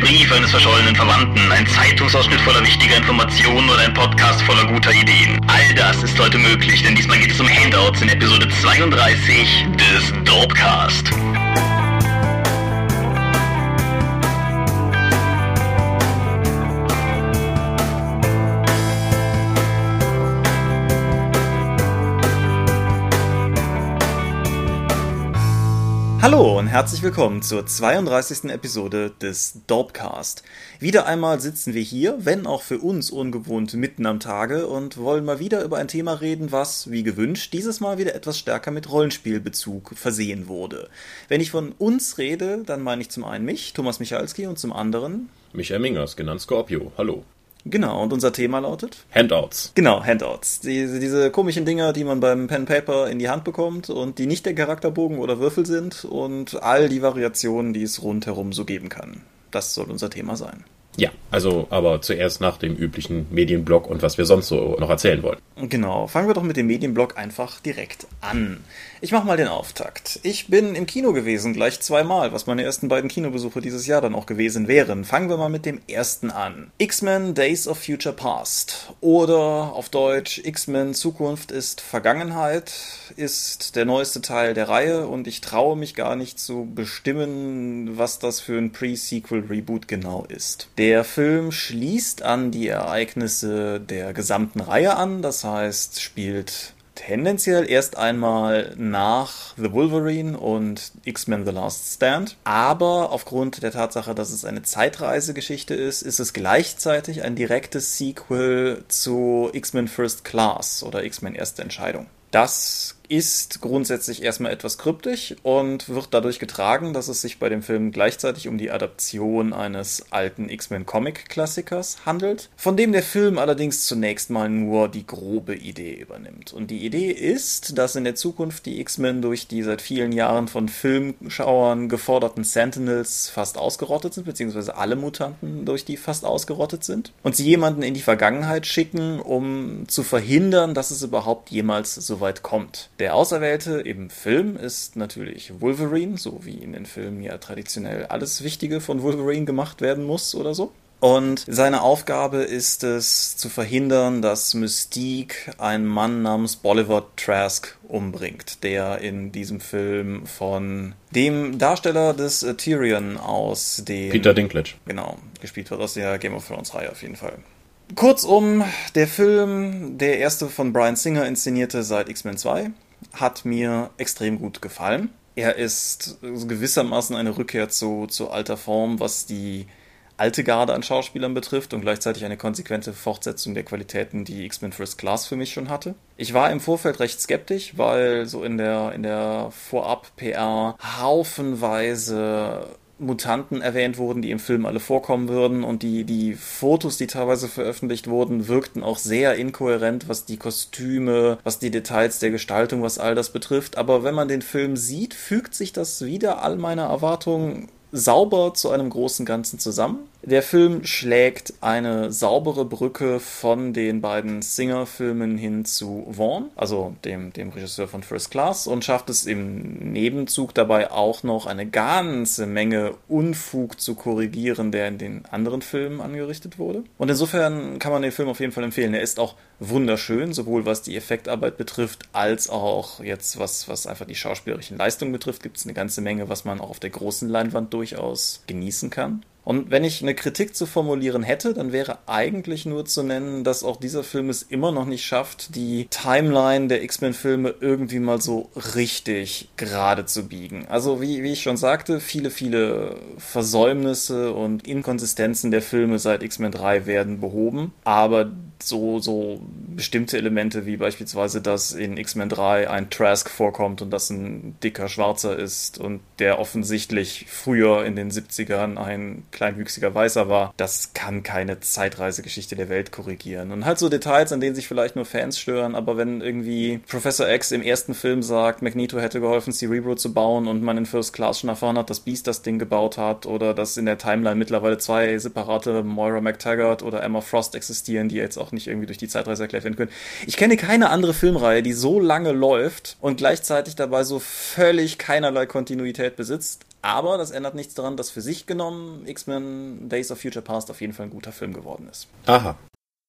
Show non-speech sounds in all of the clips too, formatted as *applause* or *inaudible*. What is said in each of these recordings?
Brief eines verschollenen Verwandten, ein Zeitungsausschnitt voller wichtiger Informationen oder ein Podcast voller guter Ideen. All das ist heute möglich, denn diesmal geht es um Handouts in Episode 32 des Dopecast. Hallo und herzlich willkommen zur 32. Episode des Dopecast. Wieder einmal sitzen wir hier, wenn auch für uns ungewohnt mitten am Tage und wollen mal wieder über ein Thema reden, was, wie gewünscht, dieses Mal wieder etwas stärker mit Rollenspielbezug versehen wurde. Wenn ich von uns rede, dann meine ich zum einen mich, Thomas Michalski, und zum anderen Michael Mingers, genannt Scorpio. Hallo. Genau, und unser Thema lautet? Handouts. Genau, Handouts. Diese, diese komischen Dinger, die man beim Pen Paper in die Hand bekommt und die nicht der Charakterbogen oder Würfel sind und all die Variationen, die es rundherum so geben kann. Das soll unser Thema sein. Ja, also aber zuerst nach dem üblichen Medienblock und was wir sonst so noch erzählen wollen. Genau, fangen wir doch mit dem Medienblock einfach direkt an. Ich mache mal den Auftakt. Ich bin im Kino gewesen, gleich zweimal, was meine ersten beiden Kinobesuche dieses Jahr dann auch gewesen wären. Fangen wir mal mit dem ersten an. X-Men Days of Future Past oder auf Deutsch X-Men Zukunft ist Vergangenheit ist der neueste Teil der Reihe und ich traue mich gar nicht zu bestimmen, was das für ein Pre-Sequel-Reboot genau ist. Der Film schließt an die Ereignisse der gesamten Reihe an, das heißt, spielt tendenziell erst einmal nach The Wolverine und X-Men The Last Stand. Aber aufgrund der Tatsache, dass es eine Zeitreisegeschichte ist, ist es gleichzeitig ein direktes Sequel zu X-Men First Class oder X-Men Erste Entscheidung. Das ist grundsätzlich erstmal etwas kryptisch und wird dadurch getragen, dass es sich bei dem Film gleichzeitig um die Adaption eines alten X-Men Comic-Klassikers handelt, von dem der Film allerdings zunächst mal nur die grobe Idee übernimmt. Und die Idee ist, dass in der Zukunft die X-Men durch die seit vielen Jahren von Filmschauern geforderten Sentinels fast ausgerottet sind, beziehungsweise alle Mutanten durch die fast ausgerottet sind, und sie jemanden in die Vergangenheit schicken, um zu verhindern, dass es überhaupt jemals so weit kommt. Der Auserwählte im Film ist natürlich Wolverine, so wie in den Filmen ja traditionell alles Wichtige von Wolverine gemacht werden muss oder so. Und seine Aufgabe ist es, zu verhindern, dass Mystique einen Mann namens Bolivar Trask umbringt, der in diesem Film von dem Darsteller des Tyrion aus dem... Peter Dinklage. Genau, gespielt wird aus der Game of Thrones Reihe auf jeden Fall. Kurzum, der Film, der erste von Brian Singer inszenierte seit X-Men 2, hat mir extrem gut gefallen. Er ist gewissermaßen eine Rückkehr zu, zu alter Form, was die alte Garde an Schauspielern betrifft und gleichzeitig eine konsequente Fortsetzung der Qualitäten, die X-Men First Class für mich schon hatte. Ich war im Vorfeld recht skeptisch, weil so in der, in der Vorab-PR haufenweise Mutanten erwähnt wurden, die im Film alle vorkommen würden und die, die Fotos, die teilweise veröffentlicht wurden, wirkten auch sehr inkohärent, was die Kostüme, was die Details der Gestaltung, was all das betrifft. Aber wenn man den Film sieht, fügt sich das wieder all meiner Erwartungen sauber zu einem großen Ganzen zusammen. Der Film schlägt eine saubere Brücke von den beiden Singer-Filmen hin zu Vaughn, also dem, dem Regisseur von First Class, und schafft es im Nebenzug dabei auch noch eine ganze Menge Unfug zu korrigieren, der in den anderen Filmen angerichtet wurde. Und insofern kann man den Film auf jeden Fall empfehlen. Er ist auch wunderschön, sowohl was die Effektarbeit betrifft, als auch jetzt was, was einfach die schauspielerischen Leistungen betrifft, gibt es eine ganze Menge, was man auch auf der großen Leinwand durchaus genießen kann. Und wenn ich eine Kritik zu formulieren hätte, dann wäre eigentlich nur zu nennen, dass auch dieser Film es immer noch nicht schafft, die Timeline der X-Men-Filme irgendwie mal so richtig gerade zu biegen. Also wie, wie ich schon sagte, viele, viele Versäumnisse und Inkonsistenzen der Filme seit X-Men 3 werden behoben, aber so, so bestimmte Elemente wie beispielsweise, dass in X-Men 3 ein Trask vorkommt und das ein dicker Schwarzer ist und der offensichtlich früher in den 70ern ein kleinwüchsiger Weißer war, das kann keine Zeitreisegeschichte der Welt korrigieren. Und halt so Details, an denen sich vielleicht nur Fans stören, aber wenn irgendwie Professor X im ersten Film sagt, Magneto hätte geholfen, Cerebro zu bauen und man in First Class schon erfahren hat, dass Beast das Ding gebaut hat oder dass in der Timeline mittlerweile zwei separate Moira McTaggart oder Emma Frost existieren, die jetzt auch nicht irgendwie durch die Zeitreise erklärt werden können. Ich kenne keine andere Filmreihe, die so lange läuft und gleichzeitig dabei so völlig keinerlei Kontinuität besitzt Aber das ändert nichts daran, dass für sich genommen X-Men Days of Future Past auf jeden Fall ein guter Film geworden ist. Aha.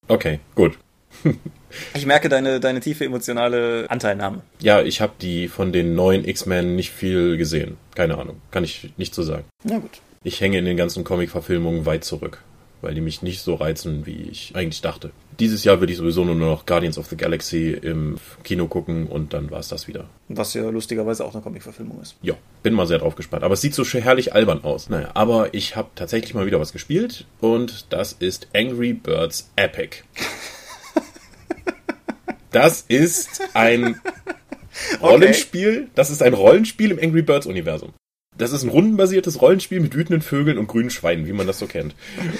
Okay, gut. *laughs* ich merke deine, deine tiefe emotionale Anteilnahme. Ja, ich habe die von den neuen X-Men nicht viel gesehen. Keine Ahnung. Kann ich nicht so sagen. Na gut. Ich hänge in den ganzen Comic-Verfilmungen weit zurück, weil die mich nicht so reizen, wie ich eigentlich dachte. Dieses Jahr würde ich sowieso nur noch Guardians of the Galaxy im Kino gucken und dann war es das wieder. Was ja lustigerweise auch eine Comic-Verfilmung ist. Ja, bin mal sehr drauf gespannt. Aber es sieht so herrlich albern aus. Naja, aber ich habe tatsächlich mal wieder was gespielt und das ist Angry Birds Epic. *laughs* Das ist ein Rollenspiel. Okay. Das ist ein Rollenspiel im Angry Birds Universum. Das ist ein rundenbasiertes Rollenspiel mit wütenden Vögeln und grünen Schweinen, wie man das so kennt.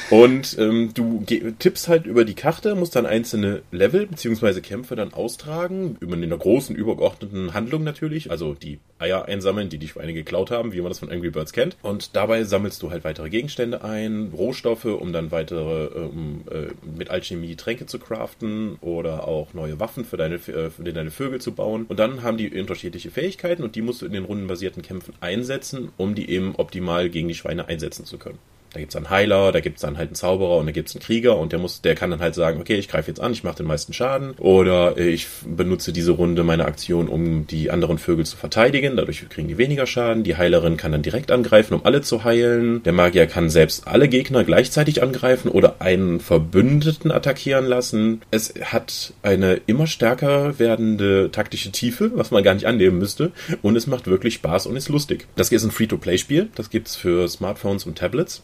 Und ähm, du tippst halt über die Karte, musst dann einzelne Level bzw. Kämpfe dann austragen, über einer großen, übergeordneten Handlung natürlich, also die Eier einsammeln, die die Schweine geklaut haben, wie man das von Angry Birds kennt. Und dabei sammelst du halt weitere Gegenstände ein, Rohstoffe, um dann weitere, um äh, mit Alchemie Tränke zu craften oder auch neue Waffen für deine, äh, für deine Vögel zu bauen. Und dann haben die unterschiedliche Fähigkeiten und die musst du in den rundenbasierten Kämpfen einsetzen um die eben optimal gegen die Schweine einsetzen zu können. Da gibt's einen Heiler, da gibt's dann halt einen Zauberer und da gibt's einen Krieger und der muss, der kann dann halt sagen, okay, ich greife jetzt an, ich mache den meisten Schaden oder ich benutze diese Runde meine Aktion, um die anderen Vögel zu verteidigen. Dadurch kriegen die weniger Schaden. Die Heilerin kann dann direkt angreifen, um alle zu heilen. Der Magier kann selbst alle Gegner gleichzeitig angreifen oder einen Verbündeten attackieren lassen. Es hat eine immer stärker werdende taktische Tiefe, was man gar nicht annehmen müsste. Und es macht wirklich Spaß und ist lustig. Das ist ein Free-to-Play-Spiel. Das gibt's für Smartphones und Tablets.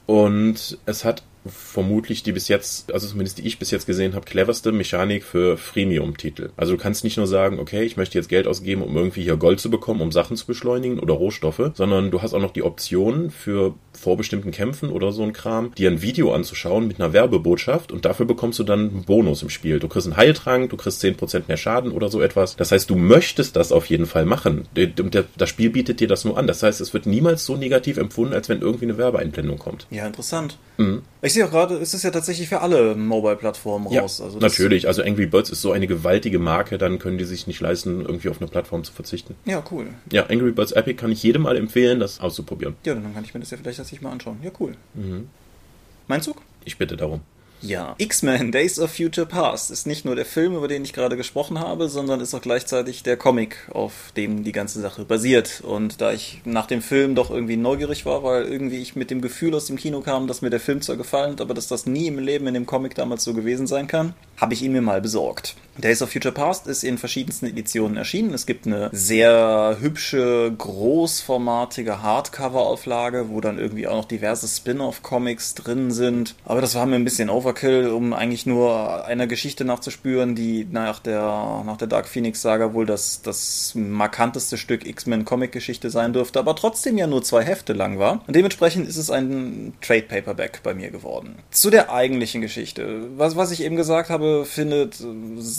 Es hat vermutlich die bis jetzt, also zumindest die ich bis jetzt gesehen habe, cleverste Mechanik für Freemium-Titel. Also du kannst nicht nur sagen, okay, ich möchte jetzt Geld ausgeben, um irgendwie hier Gold zu bekommen, um Sachen zu beschleunigen oder Rohstoffe, sondern du hast auch noch die Option für vorbestimmten Kämpfen oder so ein Kram, dir ein Video anzuschauen mit einer Werbebotschaft und dafür bekommst du dann einen Bonus im Spiel. Du kriegst einen Heiltrank, du kriegst 10% mehr Schaden oder so etwas. Das heißt, du möchtest das auf jeden Fall machen. Das Spiel bietet dir das nur an. Das heißt, es wird niemals so negativ empfunden, als wenn irgendwie eine Werbeeinblendung kommt. Ja, interessant. Mhm. Ich sehe auch gerade, es ist ja tatsächlich für alle Mobile-Plattformen raus. Ja, also natürlich. Also Angry Birds ist so eine gewaltige Marke, dann können die sich nicht leisten, irgendwie auf eine Plattform zu verzichten. Ja, cool. Ja, Angry Birds Epic kann ich jedem mal empfehlen, das auszuprobieren. Ja, dann kann ich mir das ja vielleicht tatsächlich mal anschauen. Ja, cool. Mhm. Mein Zug? Ich bitte darum. Ja. X-Men Days of Future Past ist nicht nur der Film, über den ich gerade gesprochen habe, sondern ist auch gleichzeitig der Comic, auf dem die ganze Sache basiert. Und da ich nach dem Film doch irgendwie neugierig war, weil irgendwie ich mit dem Gefühl aus dem Kino kam, dass mir der Film zwar gefallen hat, aber dass das nie im Leben in dem Comic damals so gewesen sein kann, habe ich ihn mir mal besorgt. Days of Future Past ist in verschiedensten Editionen erschienen. Es gibt eine sehr hübsche, großformatige Hardcover-Auflage, wo dann irgendwie auch noch diverse Spin-off-Comics drin sind. Aber das war mir ein bisschen over Overkill, um eigentlich nur einer Geschichte nachzuspüren, die nach der, nach der Dark Phoenix Saga wohl das, das markanteste Stück X-Men Comic-Geschichte sein dürfte, aber trotzdem ja nur zwei Hefte lang war. Und dementsprechend ist es ein Trade Paperback bei mir geworden. Zu der eigentlichen Geschichte. Was, was ich eben gesagt habe, findet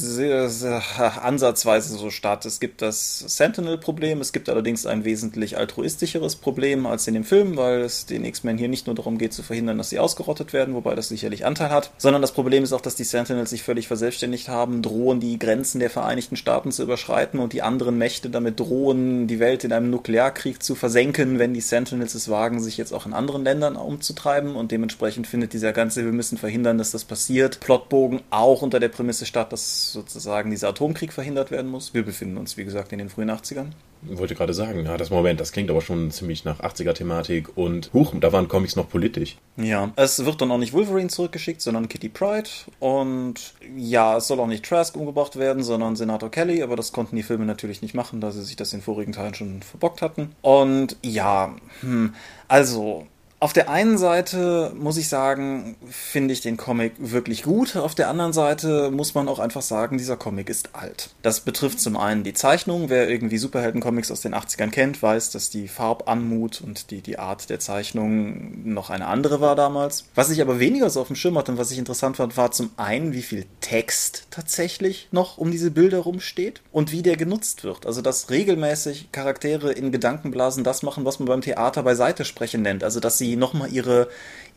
sehr, sehr ansatzweise so statt. Es gibt das Sentinel-Problem, es gibt allerdings ein wesentlich altruistischeres Problem als in dem Film, weil es den X-Men hier nicht nur darum geht zu verhindern, dass sie ausgerottet werden, wobei das sicherlich Anteil hat sondern das Problem ist auch, dass die Sentinels sich völlig verselbstständigt haben, drohen die Grenzen der Vereinigten Staaten zu überschreiten und die anderen Mächte damit drohen, die Welt in einem Nuklearkrieg zu versenken, wenn die Sentinels es wagen, sich jetzt auch in anderen Ländern umzutreiben und dementsprechend findet dieser ganze, wir müssen verhindern, dass das passiert, Plotbogen auch unter der Prämisse statt, dass sozusagen dieser Atomkrieg verhindert werden muss. Wir befinden uns, wie gesagt, in den frühen 80ern wollte gerade sagen, ja, das Moment, das klingt aber schon ziemlich nach 80er-Thematik und huch, da waren Comics noch politisch. Ja, es wird dann auch nicht Wolverine zurückgeschickt, sondern Kitty Pride und ja, es soll auch nicht Trask umgebracht werden, sondern Senator Kelly, aber das konnten die Filme natürlich nicht machen, da sie sich das in vorigen Teilen schon verbockt hatten. Und ja, hm, also auf der einen Seite muss ich sagen, finde ich den Comic wirklich gut. Auf der anderen Seite muss man auch einfach sagen, dieser Comic ist alt. Das betrifft zum einen die Zeichnung. Wer irgendwie Superhelden-Comics aus den 80ern kennt, weiß, dass die Farbanmut und die, die Art der Zeichnung noch eine andere war damals. Was ich aber weniger so auf dem Schirm hatte und was ich interessant fand, war zum einen, wie viel Text tatsächlich noch um diese Bilder rumsteht und wie der genutzt wird. Also, dass regelmäßig Charaktere in Gedankenblasen das machen, was man beim Theater beiseite sprechen nennt. Also, dass sie sie nochmal ihre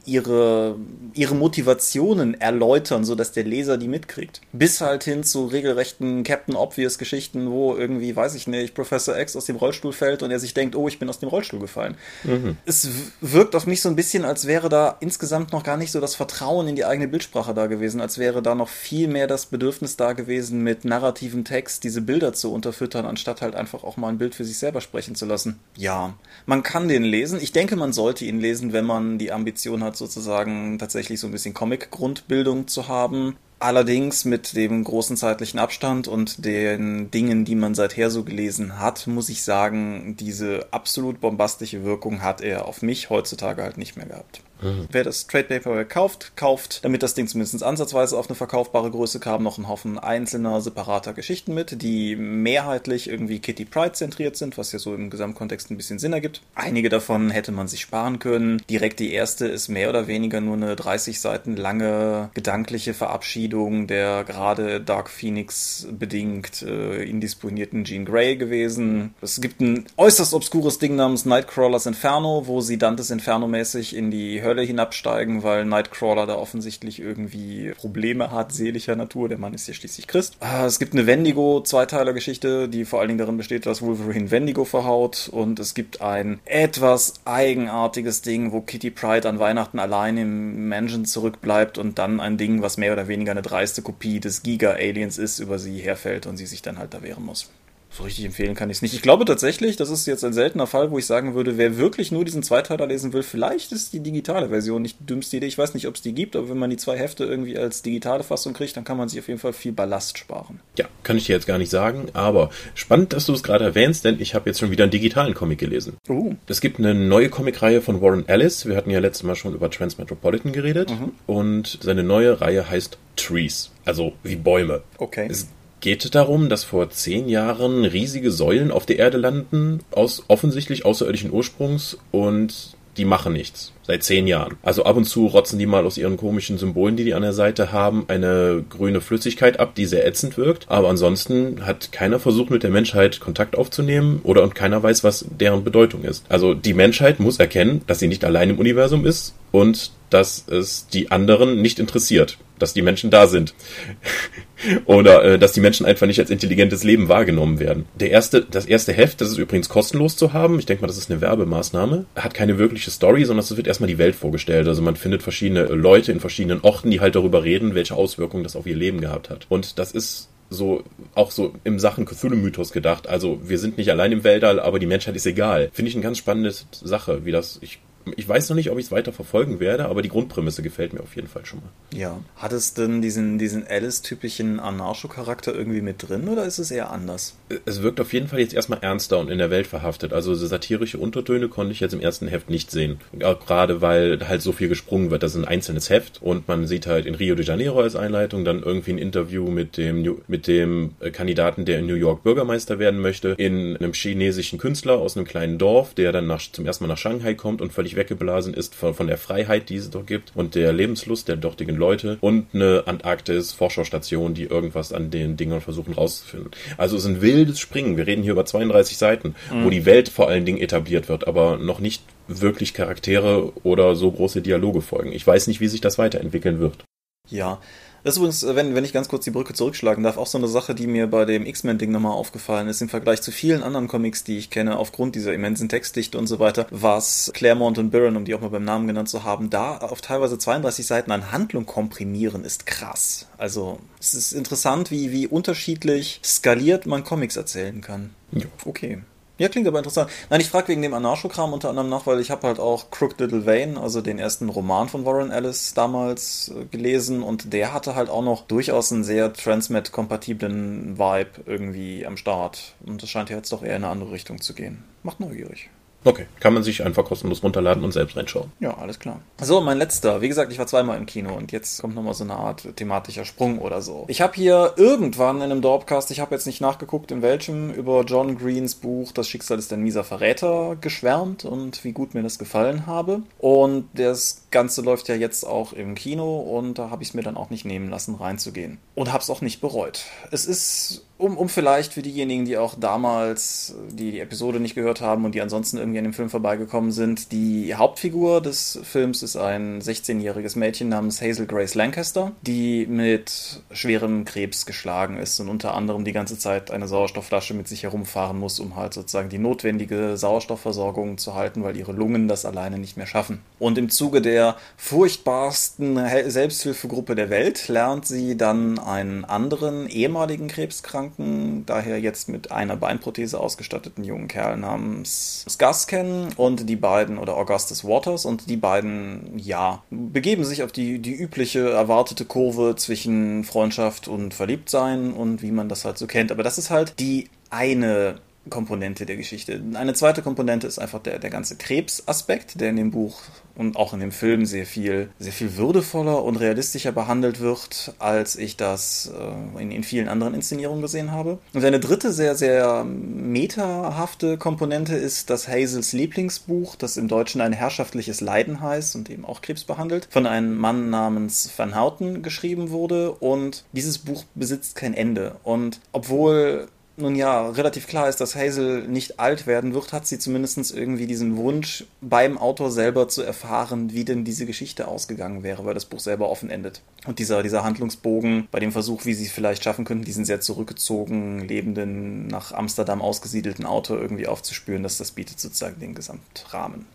ihre, ihre Motivationen erläutern, sodass der Leser die mitkriegt. Bis halt hin zu regelrechten Captain Obvious Geschichten, wo irgendwie, weiß ich nicht, Professor X aus dem Rollstuhl fällt und er sich denkt, oh, ich bin aus dem Rollstuhl gefallen. Mhm. Es wirkt auf mich so ein bisschen, als wäre da insgesamt noch gar nicht so das Vertrauen in die eigene Bildsprache da gewesen, als wäre da noch viel mehr das Bedürfnis da gewesen, mit narrativen Text diese Bilder zu unterfüttern, anstatt halt einfach auch mal ein Bild für sich selber sprechen zu lassen. Ja, man kann den lesen. Ich denke, man sollte ihn lesen, wenn man die Ambition hat, sozusagen tatsächlich so ein bisschen Comic-Grundbildung zu haben. Allerdings mit dem großen zeitlichen Abstand und den Dingen, die man seither so gelesen hat, muss ich sagen, diese absolut bombastische Wirkung hat er auf mich heutzutage halt nicht mehr gehabt. Mhm. Wer das Trade Paperback kauft, kauft, damit das Ding zumindest ansatzweise auf eine verkaufbare Größe kam, noch einen Haufen einzelner, separater Geschichten mit, die mehrheitlich irgendwie Kitty Pride zentriert sind, was ja so im Gesamtkontext ein bisschen Sinn ergibt. Einige davon hätte man sich sparen können. Direkt die erste ist mehr oder weniger nur eine 30 Seiten lange gedankliche Verabschiedung der gerade Dark Phoenix bedingt äh, indisponierten Jean Grey gewesen. Es gibt ein äußerst obskures Ding namens Nightcrawlers Inferno, wo sie Dantes Inferno mäßig in die Hölle hinabsteigen, weil Nightcrawler da offensichtlich irgendwie Probleme hat, seelischer Natur. Der Mann ist ja schließlich Christ. Ah, es gibt eine Wendigo-Zweiteiler-Geschichte, die vor allen Dingen darin besteht, dass Wolverine Wendigo verhaut. Und es gibt ein etwas eigenartiges Ding, wo Kitty Pride an Weihnachten allein im Mansion zurückbleibt und dann ein Ding, was mehr oder weniger eine dreiste Kopie des Giga-Aliens ist, über sie herfällt und sie sich dann halt da wehren muss so richtig empfehlen kann ich es nicht. Ich glaube tatsächlich, das ist jetzt ein seltener Fall, wo ich sagen würde, wer wirklich nur diesen Zweiteiler lesen will, vielleicht ist die digitale Version nicht die dümmste Idee. Ich weiß nicht, ob es die gibt, aber wenn man die zwei Hefte irgendwie als digitale Fassung kriegt, dann kann man sich auf jeden Fall viel Ballast sparen. Ja, kann ich dir jetzt gar nicht sagen, aber spannend, dass du es gerade erwähnst, denn ich habe jetzt schon wieder einen digitalen Comic gelesen. Uh. Es gibt eine neue Comicreihe von Warren Ellis. Wir hatten ja letztes Mal schon über Transmetropolitan geredet mhm. und seine neue Reihe heißt Trees, also wie Bäume. Okay. Es geht darum, dass vor zehn Jahren riesige Säulen auf der Erde landen, aus offensichtlich außerirdischen Ursprungs und die machen nichts. Seit zehn Jahren. Also ab und zu rotzen die mal aus ihren komischen Symbolen, die die an der Seite haben, eine grüne Flüssigkeit ab, die sehr ätzend wirkt. Aber ansonsten hat keiner versucht, mit der Menschheit Kontakt aufzunehmen oder und keiner weiß, was deren Bedeutung ist. Also die Menschheit muss erkennen, dass sie nicht allein im Universum ist und dass es die anderen nicht interessiert, dass die Menschen da sind. *laughs* Oder äh, dass die Menschen einfach nicht als intelligentes Leben wahrgenommen werden. Der erste, das erste Heft, das ist übrigens kostenlos zu haben. Ich denke mal, das ist eine Werbemaßnahme. Hat keine wirkliche Story, sondern es wird erstmal die Welt vorgestellt. Also man findet verschiedene Leute in verschiedenen Orten, die halt darüber reden, welche Auswirkungen das auf ihr Leben gehabt hat. Und das ist so auch so im Sachen Cthulhu-Mythos gedacht. Also wir sind nicht allein im Weltall, aber die Menschheit ist egal. Finde ich eine ganz spannende Sache, wie das. Ich ich weiß noch nicht, ob ich es weiter verfolgen werde, aber die Grundprämisse gefällt mir auf jeden Fall schon mal. Ja. Hat es denn diesen, diesen Alice-typischen Anarcho-Charakter irgendwie mit drin oder ist es eher anders? Es wirkt auf jeden Fall jetzt erstmal ernster und in der Welt verhaftet. Also satirische Untertöne konnte ich jetzt im ersten Heft nicht sehen. Gerade weil halt so viel gesprungen wird. Das ist ein einzelnes Heft und man sieht halt in Rio de Janeiro als Einleitung dann irgendwie ein Interview mit dem, mit dem äh, Kandidaten, der in New York Bürgermeister werden möchte, in einem chinesischen Künstler aus einem kleinen Dorf, der dann nach, zum ersten Mal nach Shanghai kommt und völlig weggeblasen ist von, von der Freiheit, die es dort gibt und der Lebenslust der dortigen Leute und eine Antarktis-Forschungsstation, die irgendwas an den Dingern versuchen rauszufinden. Also es ist ein wildes Springen. Wir reden hier über 32 Seiten, mhm. wo die Welt vor allen Dingen etabliert wird, aber noch nicht wirklich Charaktere oder so große Dialoge folgen. Ich weiß nicht, wie sich das weiterentwickeln wird. Ja, das ist übrigens, äh, wenn, wenn ich ganz kurz die Brücke zurückschlagen darf, auch so eine Sache, die mir bei dem X-Men-Ding nochmal aufgefallen ist, im Vergleich zu vielen anderen Comics, die ich kenne, aufgrund dieser immensen Textdichte und so weiter, was Claremont und Byron, um die auch mal beim Namen genannt zu haben, da auf teilweise 32 Seiten an Handlung komprimieren, ist krass. Also, es ist interessant, wie, wie unterschiedlich skaliert man Comics erzählen kann. Ja. Okay. Ja, klingt aber interessant. Nein, ich frage wegen dem Anarchokram unter anderem nach, weil ich habe halt auch Crooked Little Vane, also den ersten Roman von Warren Ellis damals äh, gelesen und der hatte halt auch noch durchaus einen sehr Transmet-kompatiblen Vibe irgendwie am Start. Und das scheint ja jetzt doch eher in eine andere Richtung zu gehen. Macht neugierig. Okay, kann man sich einfach kostenlos runterladen und selbst reinschauen. Ja, alles klar. So, mein letzter. Wie gesagt, ich war zweimal im Kino und jetzt kommt nochmal so eine Art thematischer Sprung oder so. Ich habe hier irgendwann in einem Dorpcast, ich habe jetzt nicht nachgeguckt, in welchem, über John Greens Buch Das Schicksal ist ein mieser Verräter geschwärmt und wie gut mir das gefallen habe. Und das Ganze läuft ja jetzt auch im Kino und da habe ich es mir dann auch nicht nehmen lassen, reinzugehen. Und habe es auch nicht bereut. Es ist um, um vielleicht für diejenigen, die auch damals die, die Episode nicht gehört haben und die ansonsten irgendwie an dem Film vorbeigekommen sind, die Hauptfigur des Films ist ein 16-jähriges Mädchen namens Hazel Grace Lancaster, die mit schwerem Krebs geschlagen ist und unter anderem die ganze Zeit eine Sauerstoffflasche mit sich herumfahren muss, um halt sozusagen die notwendige Sauerstoffversorgung zu halten, weil ihre Lungen das alleine nicht mehr schaffen. Und im Zuge der furchtbarsten Selbsthilfegruppe der Welt lernt sie dann einen anderen ehemaligen Krebskranken kranken, daher jetzt mit einer Beinprothese ausgestatteten jungen Kerl namens Gus kennen und die beiden, oder Augustus Waters, und die beiden, ja, begeben sich auf die, die übliche erwartete Kurve zwischen Freundschaft und Verliebtsein und wie man das halt so kennt. Aber das ist halt die eine Komponente der Geschichte. Eine zweite Komponente ist einfach der, der ganze Krebsaspekt, der in dem Buch und auch in dem Film sehr viel, sehr viel würdevoller und realistischer behandelt wird, als ich das äh, in, in vielen anderen Inszenierungen gesehen habe. Und eine dritte sehr, sehr metahafte Komponente ist das Hazels Lieblingsbuch, das im Deutschen ein herrschaftliches Leiden heißt und eben auch Krebs behandelt, von einem Mann namens Van Houten geschrieben wurde. Und dieses Buch besitzt kein Ende. Und obwohl nun ja relativ klar ist, dass Hazel nicht alt werden wird, hat sie zumindest irgendwie diesen Wunsch, beim Autor selber zu erfahren, wie denn diese Geschichte ausgegangen wäre, weil das Buch selber offen endet. Und dieser, dieser Handlungsbogen bei dem Versuch, wie sie es vielleicht schaffen könnten, diesen sehr zurückgezogen, lebenden, nach Amsterdam ausgesiedelten Autor irgendwie aufzuspüren, dass das bietet sozusagen den Gesamtrahmen.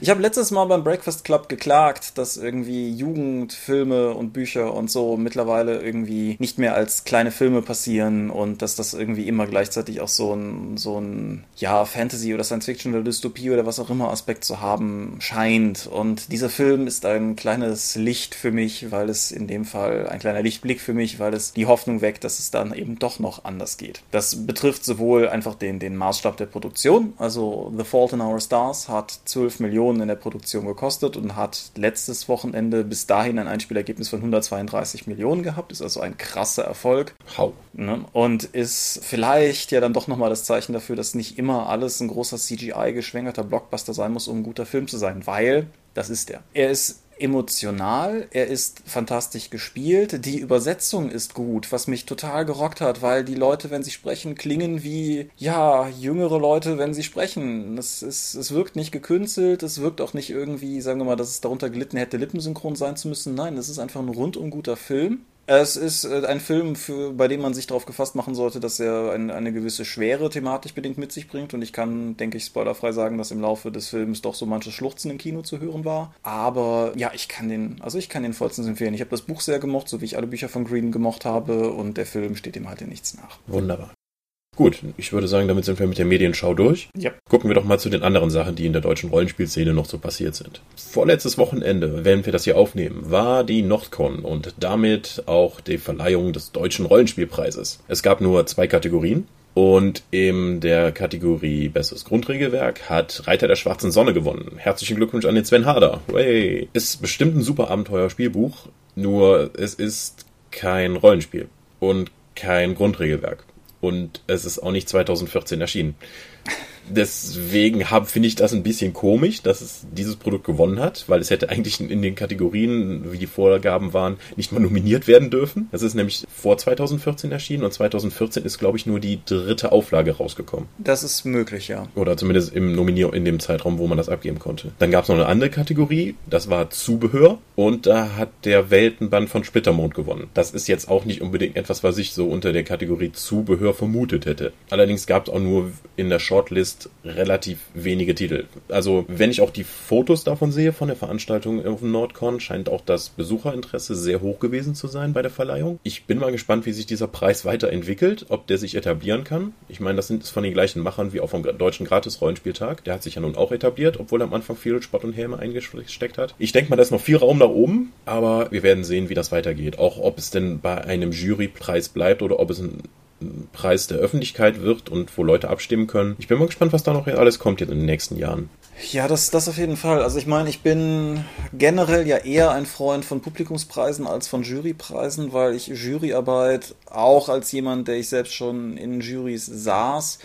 Ich habe letztes Mal beim Breakfast Club geklagt, dass irgendwie Jugendfilme und Bücher und so mittlerweile irgendwie nicht mehr als kleine Filme passieren und dass das irgendwie immer gleichzeitig auch so ein, so ein, ja, Fantasy oder Science Fiction oder Dystopie oder was auch immer Aspekt zu haben scheint. Und dieser Film ist ein kleines Licht für mich, weil es in dem Fall ein kleiner Lichtblick für mich, weil es die Hoffnung weckt, dass es dann eben doch noch anders geht. Das betrifft sowohl einfach den, den Maßstab der Produktion, also The Fault in Our Stars hat 12 Millionen Millionen in der Produktion gekostet und hat letztes Wochenende bis dahin ein Einspielergebnis von 132 Millionen gehabt. Ist also ein krasser Erfolg. How? Ne? Und ist vielleicht ja dann doch nochmal das Zeichen dafür, dass nicht immer alles ein großer CGI-geschwängerter Blockbuster sein muss, um ein guter Film zu sein, weil das ist er. Er ist emotional, er ist fantastisch gespielt, die Übersetzung ist gut, was mich total gerockt hat, weil die Leute, wenn sie sprechen, klingen wie, ja, jüngere Leute, wenn sie sprechen. Es, ist, es wirkt nicht gekünstelt, es wirkt auch nicht irgendwie, sagen wir mal, dass es darunter gelitten hätte, lippensynchron sein zu müssen. Nein, es ist einfach ein rundum guter Film. Es ist äh, ein Film, für, bei dem man sich darauf gefasst machen sollte, dass er ein, eine gewisse Schwere thematisch bedingt mit sich bringt. Und ich kann, denke ich, spoilerfrei sagen, dass im Laufe des Films doch so manches Schluchzen im Kino zu hören war. Aber ja, ich kann den, also ich kann den vollstens empfehlen. Ich habe das Buch sehr gemocht, so wie ich alle Bücher von Green gemocht habe. Und der Film steht ihm halt in nichts nach. Wunderbar. Gut, ich würde sagen, damit sind wir mit der Medienschau durch. Ja. Gucken wir doch mal zu den anderen Sachen, die in der deutschen Rollenspielszene noch so passiert sind. Vorletztes Wochenende, wenn wir das hier aufnehmen, war die Nordcon und damit auch die Verleihung des deutschen Rollenspielpreises. Es gab nur zwei Kategorien. Und in der Kategorie Bestes Grundregelwerk hat Reiter der Schwarzen Sonne gewonnen. Herzlichen Glückwunsch an den Sven Harder. Way. Ist bestimmt ein super Abenteuerspielbuch, nur es ist kein Rollenspiel und kein Grundregelwerk und es ist auch nicht 2014 erschienen deswegen finde ich das ein bisschen komisch, dass es dieses Produkt gewonnen hat, weil es hätte eigentlich in den Kategorien, wie die Vorgaben waren, nicht mal nominiert werden dürfen. Das ist nämlich vor 2014 erschienen und 2014 ist, glaube ich, nur die dritte Auflage rausgekommen. Das ist möglich, ja. Oder zumindest im Nominier in dem Zeitraum, wo man das abgeben konnte. Dann gab es noch eine andere Kategorie, das war Zubehör und da hat der Weltenband von Splittermond gewonnen. Das ist jetzt auch nicht unbedingt etwas, was ich so unter der Kategorie Zubehör vermutet hätte. Allerdings gab es auch nur in der Shortlist relativ wenige Titel. Also, wenn ich auch die Fotos davon sehe von der Veranstaltung auf dem Nordcon, scheint auch das Besucherinteresse sehr hoch gewesen zu sein bei der Verleihung. Ich bin mal gespannt, wie sich dieser Preis weiterentwickelt, ob der sich etablieren kann. Ich meine, das sind von den gleichen Machern wie auch vom deutschen Gratis-Rollenspieltag. Der hat sich ja nun auch etabliert, obwohl er am Anfang viel Spott und Häme eingesteckt hat. Ich denke mal, da ist noch viel Raum nach oben, aber wir werden sehen, wie das weitergeht. Auch ob es denn bei einem Jurypreis bleibt oder ob es ein Preis der Öffentlichkeit wird und wo Leute abstimmen können. Ich bin mal gespannt, was da noch alles kommt jetzt in den nächsten Jahren. Ja, das, das auf jeden Fall. Also ich meine, ich bin generell ja eher ein Freund von Publikumspreisen als von Jurypreisen, weil ich Juryarbeit auch als jemand, der ich selbst schon in Juries saß,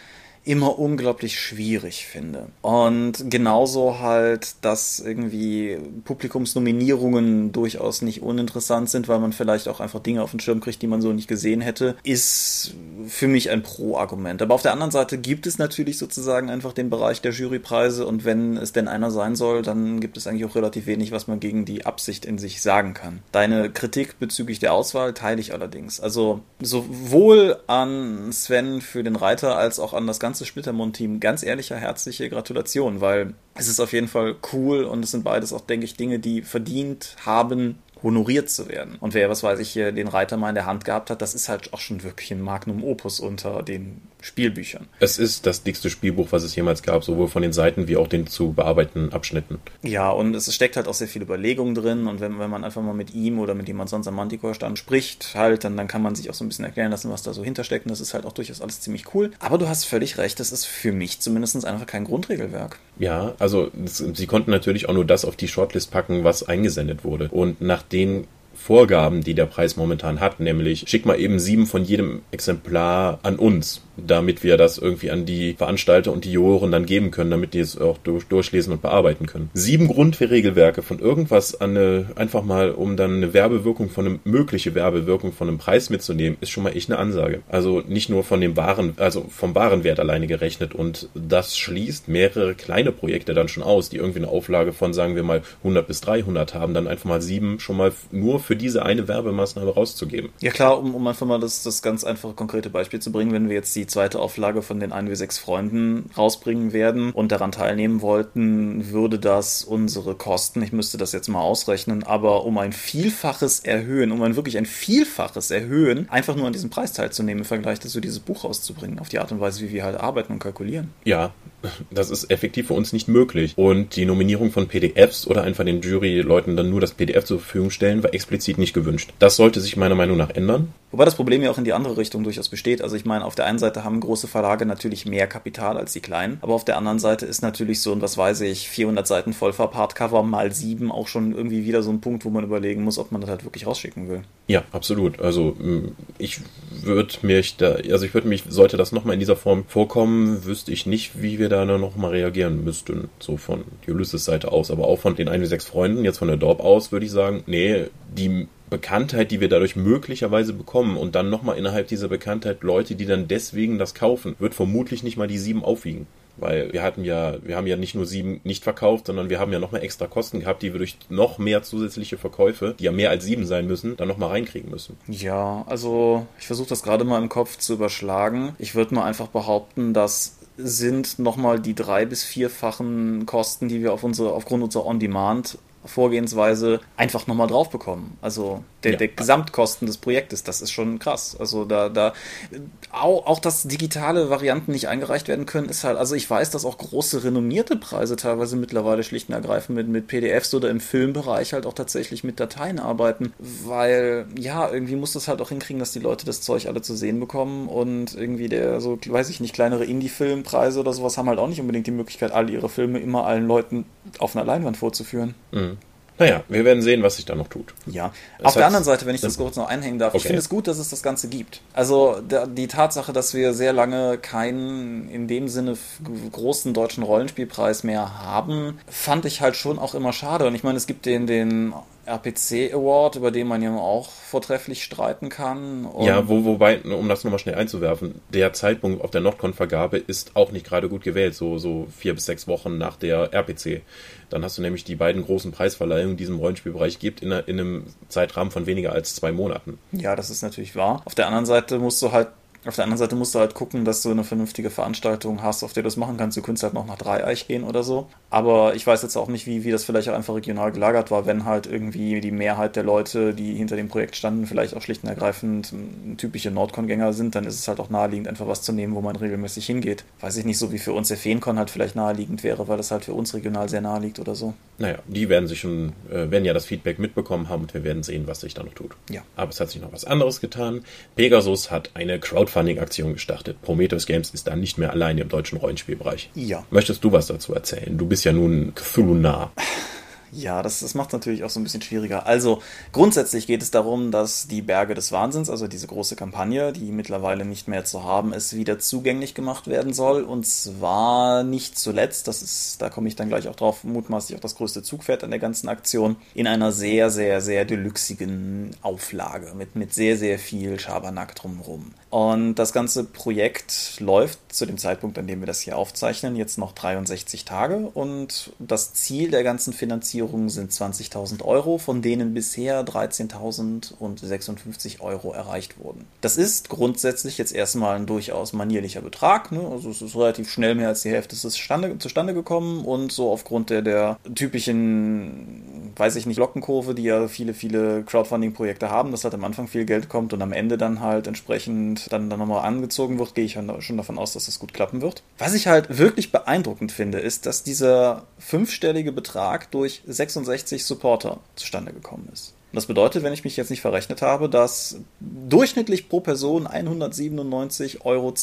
immer unglaublich schwierig finde. Und genauso halt, dass irgendwie Publikumsnominierungen durchaus nicht uninteressant sind, weil man vielleicht auch einfach Dinge auf den Schirm kriegt, die man so nicht gesehen hätte, ist für mich ein Pro-Argument. Aber auf der anderen Seite gibt es natürlich sozusagen einfach den Bereich der Jurypreise und wenn es denn einer sein soll, dann gibt es eigentlich auch relativ wenig, was man gegen die Absicht in sich sagen kann. Deine Kritik bezüglich der Auswahl teile ich allerdings. Also sowohl an Sven für den Reiter als auch an das ganze Splittermund-Team ganz ehrliche, herzliche Gratulation, weil es ist auf jeden Fall cool und es sind beides auch, denke ich, Dinge, die verdient haben, honoriert zu werden. Und wer, was weiß ich, hier den Reiter mal in der Hand gehabt hat, das ist halt auch schon wirklich ein Magnum Opus unter den Spielbüchern. Es ist das dickste Spielbuch, was es jemals gab, sowohl von den Seiten wie auch den zu bearbeitenden Abschnitten. Ja, und es steckt halt auch sehr viel Überlegung drin und wenn, wenn man einfach mal mit ihm oder mit jemand sonst am Manticore-Stand spricht, halt, dann, dann kann man sich auch so ein bisschen erklären lassen, was da so hintersteckt und das ist halt auch durchaus alles ziemlich cool. Aber du hast völlig recht, das ist für mich zumindest einfach kein Grundregelwerk. Ja, also sie konnten natürlich auch nur das auf die Shortlist packen, was eingesendet wurde. Und nach den Vorgaben, die der Preis momentan hat, nämlich schick mal eben sieben von jedem Exemplar an uns damit wir das irgendwie an die Veranstalter und die Juroren dann geben können, damit die es auch durch, durchlesen und bearbeiten können. Sieben Grundregelwerke von irgendwas an eine, einfach mal, um dann eine Werbewirkung von einem, mögliche Werbewirkung von einem Preis mitzunehmen, ist schon mal echt eine Ansage. Also nicht nur von dem wahren, also vom Warenwert alleine gerechnet und das schließt mehrere kleine Projekte dann schon aus, die irgendwie eine Auflage von, sagen wir mal, 100 bis 300 haben, dann einfach mal sieben schon mal nur für diese eine Werbemaßnahme rauszugeben. Ja klar, um, um einfach mal das, das ganz einfache konkrete Beispiel zu bringen, wenn wir jetzt die die zweite Auflage von den 1W6 Freunden rausbringen werden und daran teilnehmen wollten, würde das unsere Kosten, ich müsste das jetzt mal ausrechnen, aber um ein Vielfaches erhöhen, um ein wirklich ein Vielfaches erhöhen, einfach nur an diesem Preis teilzunehmen im Vergleich dazu, dieses Buch rauszubringen, auf die Art und Weise, wie wir halt arbeiten und kalkulieren. Ja, das ist effektiv für uns nicht möglich. Und die Nominierung von PDFs oder einfach den Juryleuten dann nur das PDF zur Verfügung stellen, war explizit nicht gewünscht. Das sollte sich meiner Meinung nach ändern. Wobei das Problem ja auch in die andere Richtung durchaus besteht. Also ich meine, auf der einen Seite haben große Verlage natürlich mehr Kapital als die kleinen, aber auf der anderen Seite ist natürlich so ein, was weiß ich, 400 Seiten Vollverpart-Cover mal sieben auch schon irgendwie wieder so ein Punkt, wo man überlegen muss, ob man das halt wirklich rausschicken will. Ja, absolut. Also ich würde mich da, also ich würde mich, sollte das nochmal in dieser Form vorkommen, wüsste ich nicht, wie wir da nochmal reagieren müssten. So von Ulysses Seite aus, aber auch von den 1 sechs Freunden, jetzt von der Dorp aus, würde ich sagen, nee, die Bekanntheit, die wir dadurch möglicherweise bekommen und dann nochmal innerhalb dieser Bekanntheit Leute, die dann deswegen das kaufen, wird vermutlich nicht mal die sieben aufwiegen. Weil wir hatten ja, wir haben ja nicht nur sieben nicht verkauft, sondern wir haben ja nochmal extra Kosten gehabt, die wir durch noch mehr zusätzliche Verkäufe, die ja mehr als sieben sein müssen, dann nochmal reinkriegen müssen. Ja, also ich versuche das gerade mal im Kopf zu überschlagen. Ich würde mal einfach behaupten, dass sind nochmal die drei- bis vierfachen Kosten, die wir auf unsere, aufgrund unserer On-Demand Vorgehensweise einfach nochmal drauf bekommen. Also der, ja. der Gesamtkosten des Projektes, das ist schon krass. Also da, da auch, auch, dass digitale Varianten nicht eingereicht werden können, ist halt, also ich weiß, dass auch große renommierte Preise teilweise mittlerweile schlicht und ergreifend mit, mit PDFs oder im Filmbereich halt auch tatsächlich mit Dateien arbeiten, weil ja, irgendwie muss das halt auch hinkriegen, dass die Leute das Zeug alle zu sehen bekommen und irgendwie der, so, weiß ich nicht, kleinere Indie-Filmpreise oder sowas haben halt auch nicht unbedingt die Möglichkeit, alle ihre Filme immer allen Leuten auf einer Leinwand vorzuführen. Mhm. Naja, wir werden sehen, was sich da noch tut. Ja. Das Auf der anderen Seite, wenn ich das kurz noch einhängen darf, okay. ich finde es gut, dass es das Ganze gibt. Also die Tatsache, dass wir sehr lange keinen in dem Sinne großen deutschen Rollenspielpreis mehr haben, fand ich halt schon auch immer schade. Und ich meine, es gibt den, den RPC Award, über den man ja auch vortrefflich streiten kann. ja, wo, wobei, um das nochmal schnell einzuwerfen, der Zeitpunkt auf der Nordcon-Vergabe ist auch nicht gerade gut gewählt, so, so vier bis sechs Wochen nach der RPC. Dann hast du nämlich die beiden großen Preisverleihungen, die es im Rollenspielbereich gibt, in, in einem Zeitrahmen von weniger als zwei Monaten. Ja, das ist natürlich wahr. Auf der anderen Seite musst du halt auf der anderen Seite musst du halt gucken, dass du eine vernünftige Veranstaltung hast, auf der du das machen kannst. Du könntest halt noch nach Dreieich gehen oder so. Aber ich weiß jetzt auch nicht, wie, wie das vielleicht auch einfach regional gelagert war, wenn halt irgendwie die Mehrheit der Leute, die hinter dem Projekt standen, vielleicht auch schlicht und ergreifend typische Nordcon-Gänger sind, dann ist es halt auch naheliegend, einfach was zu nehmen, wo man regelmäßig hingeht. Weiß ich nicht, so wie für uns der Feencon halt vielleicht naheliegend wäre, weil das halt für uns regional sehr nahe liegt oder so. Naja, die werden sich schon, äh, werden ja das Feedback mitbekommen haben und wir werden sehen, was sich da noch tut. Ja. Aber es hat sich noch was anderes getan. Pegasus hat eine Crowdfunding Crowdfunding-Aktion gestartet. Prometheus Games ist da nicht mehr alleine im deutschen Rollenspielbereich. Ja. Möchtest du was dazu erzählen? Du bist ja nun Cthulhu nah. Ja, das, das macht natürlich auch so ein bisschen schwieriger. Also grundsätzlich geht es darum, dass die Berge des Wahnsinns, also diese große Kampagne, die mittlerweile nicht mehr zu haben ist, wieder zugänglich gemacht werden soll. Und zwar nicht zuletzt, das ist, da komme ich dann gleich auch drauf, mutmaßlich auch das größte Zugpferd an der ganzen Aktion, in einer sehr, sehr, sehr deluxigen Auflage mit, mit sehr, sehr viel Schabernack drumherum. Und das ganze Projekt läuft zu dem Zeitpunkt, an dem wir das hier aufzeichnen, jetzt noch 63 Tage. Und das Ziel der ganzen Finanzierung sind 20.000 Euro, von denen bisher 13.056 Euro erreicht wurden. Das ist grundsätzlich jetzt erstmal ein durchaus manierlicher Betrag. Ne? Also es ist relativ schnell mehr als die Hälfte zustande, zustande gekommen und so aufgrund der, der typischen, weiß ich nicht, Lockenkurve, die ja viele, viele Crowdfunding-Projekte haben, dass halt am Anfang viel Geld kommt und am Ende dann halt entsprechend dann, dann nochmal angezogen wird, gehe ich schon davon aus, dass das gut klappen wird. Was ich halt wirklich beeindruckend finde, ist, dass dieser fünfstellige Betrag durch 66 Supporter zustande gekommen ist. Das bedeutet, wenn ich mich jetzt nicht verrechnet habe, dass durchschnittlich pro Person 197,82 Euro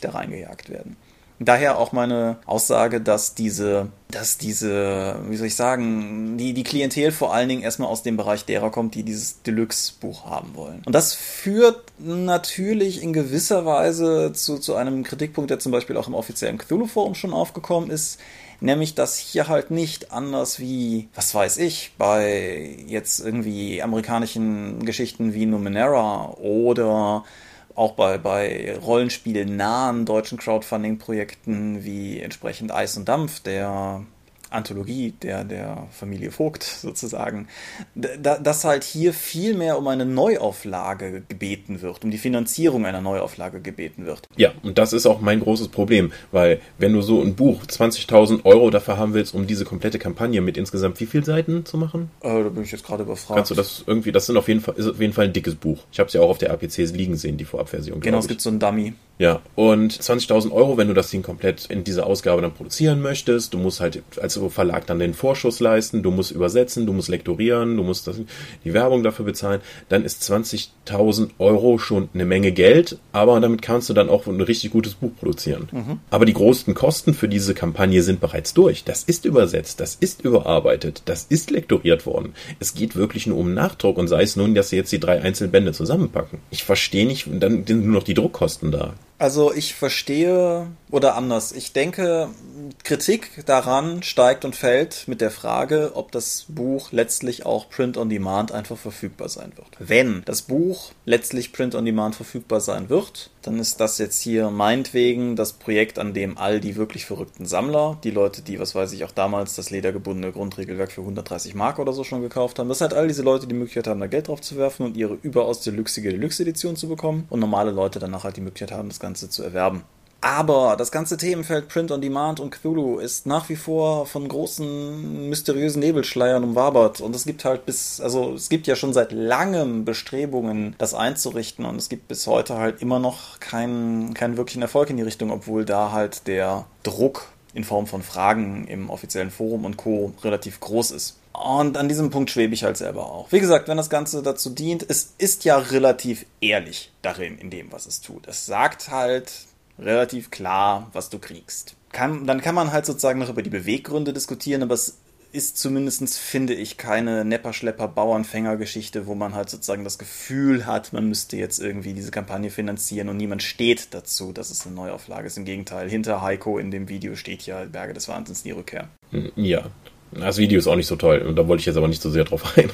da reingejagt werden. Daher auch meine Aussage, dass diese, dass diese, wie soll ich sagen, die, die Klientel vor allen Dingen erstmal aus dem Bereich derer kommt, die dieses Deluxe-Buch haben wollen. Und das führt natürlich in gewisser Weise zu, zu einem Kritikpunkt, der zum Beispiel auch im offiziellen Cthulhu-Forum schon aufgekommen ist, nämlich dass hier halt nicht anders wie, was weiß ich, bei jetzt irgendwie amerikanischen Geschichten wie Numenera oder auch bei, bei Rollenspielen nahen deutschen Crowdfunding-Projekten wie entsprechend Eis und Dampf, der Anthologie der, der Familie Vogt sozusagen, da, dass halt hier viel mehr um eine Neuauflage gebeten wird, um die Finanzierung einer Neuauflage gebeten wird. Ja, und das ist auch mein großes Problem, weil wenn du so ein Buch 20.000 Euro dafür haben willst, um diese komplette Kampagne mit insgesamt wie viel Seiten zu machen? Äh, da bin ich jetzt gerade überfragt. Kannst du das irgendwie, das sind auf jeden Fall, ist auf jeden Fall ein dickes Buch. Ich habe es ja auch auf der APC liegen sehen, die Vorabversion. Genau, es gibt so ein Dummy. Ja, und 20.000 Euro, wenn du das Ding komplett in dieser Ausgabe dann produzieren möchtest, du musst halt als Verlag dann den Vorschuss leisten, du musst übersetzen, du musst lektorieren, du musst das, die Werbung dafür bezahlen, dann ist 20.000 Euro schon eine Menge Geld, aber damit kannst du dann auch ein richtig gutes Buch produzieren. Mhm. Aber die größten Kosten für diese Kampagne sind bereits durch. Das ist übersetzt, das ist überarbeitet, das ist lektoriert worden. Es geht wirklich nur um Nachdruck und sei es nun, dass sie jetzt die drei Einzelbände zusammenpacken. Ich verstehe nicht, dann sind nur noch die Druckkosten da. Also ich verstehe oder anders. Ich denke, Kritik daran steigt und fällt mit der Frage, ob das Buch letztlich auch Print on Demand einfach verfügbar sein wird. Wenn das Buch letztlich Print on Demand verfügbar sein wird, dann ist das jetzt hier meinetwegen das Projekt, an dem all die wirklich verrückten Sammler, die Leute, die, was weiß ich, auch damals das ledergebundene Grundregelwerk für 130 Mark oder so schon gekauft haben, das halt all diese Leute die Möglichkeit haben, da Geld drauf zu werfen und ihre überaus deluxige Deluxe-Edition zu bekommen und normale Leute danach halt die Möglichkeit haben, das Ganze zu erwerben. Aber das ganze Themenfeld Print on Demand und Cthulhu ist nach wie vor von großen mysteriösen Nebelschleiern umwabert. Und es gibt halt bis, also es gibt ja schon seit langem Bestrebungen, das einzurichten. Und es gibt bis heute halt immer noch keinen, keinen wirklichen Erfolg in die Richtung, obwohl da halt der Druck in Form von Fragen im offiziellen Forum und Co. relativ groß ist. Und an diesem Punkt schwebe ich halt selber auch. Wie gesagt, wenn das Ganze dazu dient, es ist ja relativ ehrlich darin, in dem, was es tut. Es sagt halt, relativ klar, was du kriegst. Kann, dann kann man halt sozusagen noch über die Beweggründe diskutieren, aber es ist zumindest, finde ich, keine Nepperschlepper-Bauernfänger-Geschichte, wo man halt sozusagen das Gefühl hat, man müsste jetzt irgendwie diese Kampagne finanzieren und niemand steht dazu, dass es eine Neuauflage ist. Im Gegenteil, hinter Heiko in dem Video steht ja Berge des Wahnsinns, die Rückkehr. Ja, das Video ist auch nicht so toll. Da wollte ich jetzt aber nicht so sehr drauf *laughs* ein.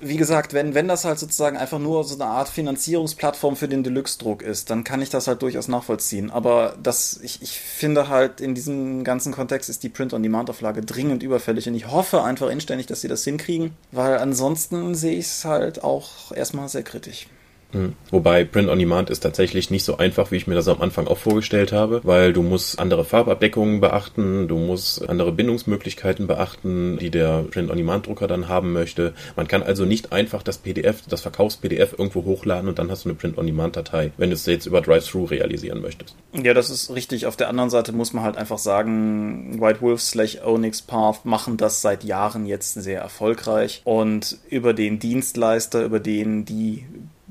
Wie gesagt, wenn, wenn das halt sozusagen einfach nur so eine Art Finanzierungsplattform für den Deluxe-Druck ist, dann kann ich das halt durchaus nachvollziehen. Aber das, ich, ich finde halt, in diesem ganzen Kontext ist die Print-on-Demand-Auflage dringend überfällig. Und ich hoffe einfach inständig, dass sie das hinkriegen, weil ansonsten sehe ich es halt auch erstmal sehr kritisch. Mhm. Wobei Print on Demand ist tatsächlich nicht so einfach, wie ich mir das am Anfang auch vorgestellt habe, weil du musst andere Farbabdeckungen beachten, du musst andere Bindungsmöglichkeiten beachten, die der Print on Demand Drucker dann haben möchte. Man kann also nicht einfach das PDF, das Verkaufs-PDF irgendwo hochladen und dann hast du eine Print on Demand Datei, wenn du es jetzt über Drive-Thru realisieren möchtest. Ja, das ist richtig. Auf der anderen Seite muss man halt einfach sagen, White Wolf slash Onyx Path machen das seit Jahren jetzt sehr erfolgreich und über den Dienstleister, über den die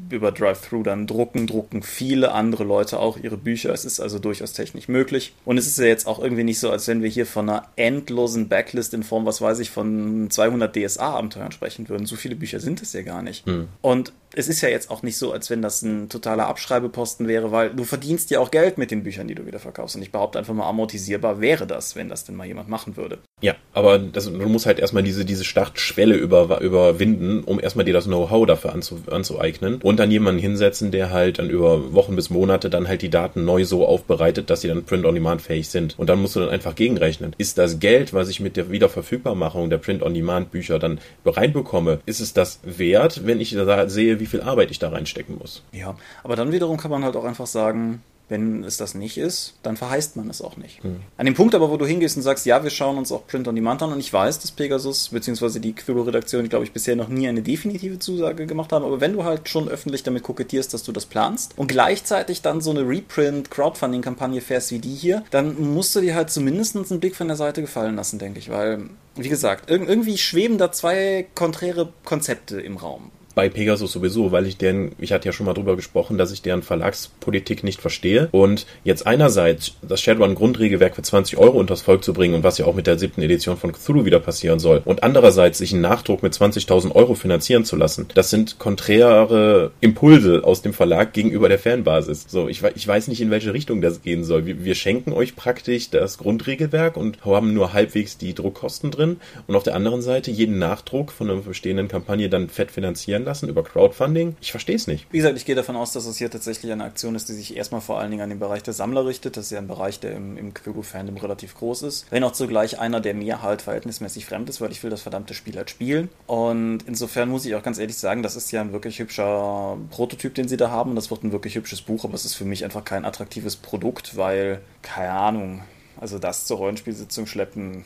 über Drive-Thru dann drucken, drucken viele andere Leute auch ihre Bücher. Es ist also durchaus technisch möglich. Und es ist ja jetzt auch irgendwie nicht so, als wenn wir hier von einer endlosen Backlist in Form, was weiß ich, von 200 DSA-Abenteuern sprechen würden. So viele Bücher sind es ja gar nicht. Hm. Und es ist ja jetzt auch nicht so, als wenn das ein totaler Abschreibeposten wäre, weil du verdienst ja auch Geld mit den Büchern, die du wieder verkaufst. Und ich behaupte einfach mal, amortisierbar wäre das, wenn das denn mal jemand machen würde. Ja, aber das, du musst halt erstmal diese, diese Startschwelle über, überwinden, um erstmal dir das Know-how dafür anzu, anzueignen und dann jemanden hinsetzen, der halt dann über Wochen bis Monate dann halt die Daten neu so aufbereitet, dass sie dann Print-on-Demand fähig sind. Und dann musst du dann einfach gegenrechnen. Ist das Geld, was ich mit der Wiederverfügbarmachung der Print-on-Demand Bücher dann reinbekomme, ist es das wert, wenn ich da sehe, wie viel Arbeit ich da reinstecken muss? Ja, aber dann wiederum kann man halt auch einfach sagen, wenn es das nicht ist, dann verheißt man es auch nicht. Mhm. An dem Punkt aber, wo du hingehst und sagst, ja, wir schauen uns auch Print on Demand an und ich weiß, dass Pegasus bzw. die Quillo-Redaktion, glaube ich, bisher noch nie eine definitive Zusage gemacht haben, aber wenn du halt schon öffentlich damit kokettierst, dass du das planst und gleichzeitig dann so eine Reprint-Crowdfunding-Kampagne fährst wie die hier, dann musst du dir halt zumindest einen Blick von der Seite gefallen lassen, denke ich, weil, wie gesagt, irgendwie schweben da zwei konträre Konzepte im Raum bei Pegasus sowieso, weil ich deren, ich hatte ja schon mal drüber gesprochen, dass ich deren Verlagspolitik nicht verstehe. Und jetzt einerseits das Shadowrun-Grundregelwerk für 20 Euro unters Volk zu bringen und was ja auch mit der siebten Edition von Cthulhu wieder passieren soll. Und andererseits sich einen Nachdruck mit 20.000 Euro finanzieren zu lassen. Das sind konträre Impulse aus dem Verlag gegenüber der Fanbasis. So, ich, ich weiß nicht, in welche Richtung das gehen soll. Wir, wir schenken euch praktisch das Grundregelwerk und haben nur halbwegs die Druckkosten drin. Und auf der anderen Seite jeden Nachdruck von einer bestehenden Kampagne dann fett finanzieren lassen über Crowdfunding? Ich verstehe es nicht. Wie gesagt, ich gehe davon aus, dass es hier tatsächlich eine Aktion ist, die sich erstmal vor allen Dingen an den Bereich der Sammler richtet. Das ist ja ein Bereich, der im, im Quillo-Fandom relativ groß ist. Wenn auch zugleich einer, der mir halt verhältnismäßig fremd ist, weil ich will das verdammte Spiel halt spielen. Und insofern muss ich auch ganz ehrlich sagen, das ist ja ein wirklich hübscher Prototyp, den sie da haben. Das wird ein wirklich hübsches Buch, aber es ist für mich einfach kein attraktives Produkt, weil, keine Ahnung, also das zur Rollenspielsitzung schleppen,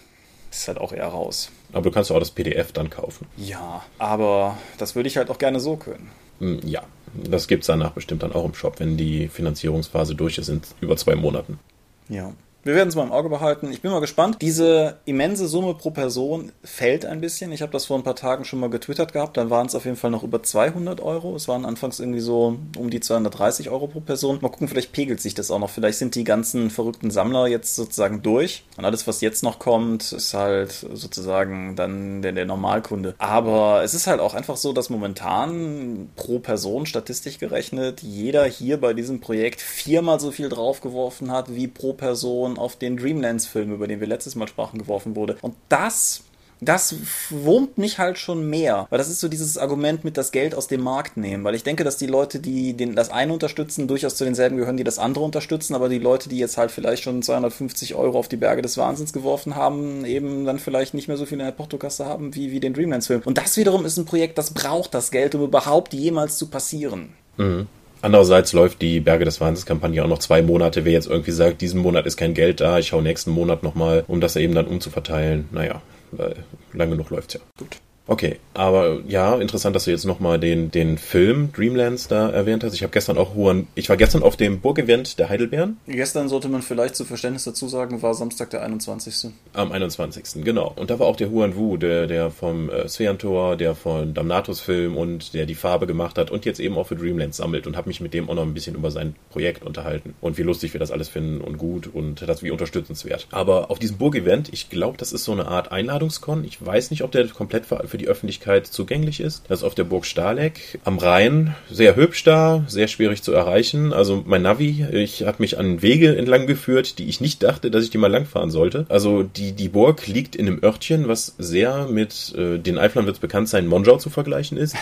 ist halt auch eher raus. Aber du kannst auch das PDF dann kaufen. Ja, aber das würde ich halt auch gerne so können. Hm, ja, das gibt es danach bestimmt dann auch im Shop, wenn die Finanzierungsphase durch ist in über zwei Monaten. Ja. Wir werden es mal im Auge behalten. Ich bin mal gespannt. Diese immense Summe pro Person fällt ein bisschen. Ich habe das vor ein paar Tagen schon mal getwittert gehabt. Dann waren es auf jeden Fall noch über 200 Euro. Es waren anfangs irgendwie so um die 230 Euro pro Person. Mal gucken, vielleicht pegelt sich das auch noch. Vielleicht sind die ganzen verrückten Sammler jetzt sozusagen durch. Und alles, was jetzt noch kommt, ist halt sozusagen dann der, der Normalkunde. Aber es ist halt auch einfach so, dass momentan pro Person statistisch gerechnet jeder hier bei diesem Projekt viermal so viel draufgeworfen hat wie pro Person auf den Dreamlands-Film, über den wir letztes Mal sprachen, geworfen wurde. Und das das wurmt mich halt schon mehr. Weil das ist so dieses Argument mit das Geld aus dem Markt nehmen. Weil ich denke, dass die Leute, die den, das eine unterstützen, durchaus zu denselben gehören, die das andere unterstützen. Aber die Leute, die jetzt halt vielleicht schon 250 Euro auf die Berge des Wahnsinns geworfen haben, eben dann vielleicht nicht mehr so viel in der Portokasse haben wie, wie den Dreamlands-Film. Und das wiederum ist ein Projekt, das braucht das Geld, um überhaupt jemals zu passieren. Mhm. Andererseits läuft die Berge des Wahnsinns Kampagne auch noch zwei Monate. Wer jetzt irgendwie sagt, diesen Monat ist kein Geld da, ich schaue nächsten Monat nochmal, um das eben dann umzuverteilen. Naja, weil lang genug läuft's ja. Gut. Okay, aber ja, interessant, dass du jetzt nochmal den, den Film Dreamlands da erwähnt hast. Ich habe gestern auch Huan, ich war gestern auf dem Burgevent der Heidelbeeren. Gestern sollte man vielleicht zu Verständnis dazu sagen, war Samstag der 21. Am 21. genau. Und da war auch der Huan Wu, der, der vom äh, Sveantor, der von Damnatus Film und der die Farbe gemacht hat und jetzt eben auch für Dreamlands sammelt und habe mich mit dem auch noch ein bisschen über sein Projekt unterhalten und wie lustig wir das alles finden und gut und das wie unterstützenswert. Aber auf diesem Burgevent, ich glaube, das ist so eine Art Einladungskon. Ich weiß nicht, ob der komplett für die Öffentlichkeit zugänglich ist. Das ist auf der Burg Stahleck am Rhein. Sehr hübsch da, sehr schwierig zu erreichen. Also mein Navi, ich habe mich an Wege entlang geführt, die ich nicht dachte, dass ich die mal langfahren sollte. Also die, die Burg liegt in einem Örtchen, was sehr mit äh, den Eiflern wird bekannt sein, Monschau zu vergleichen ist.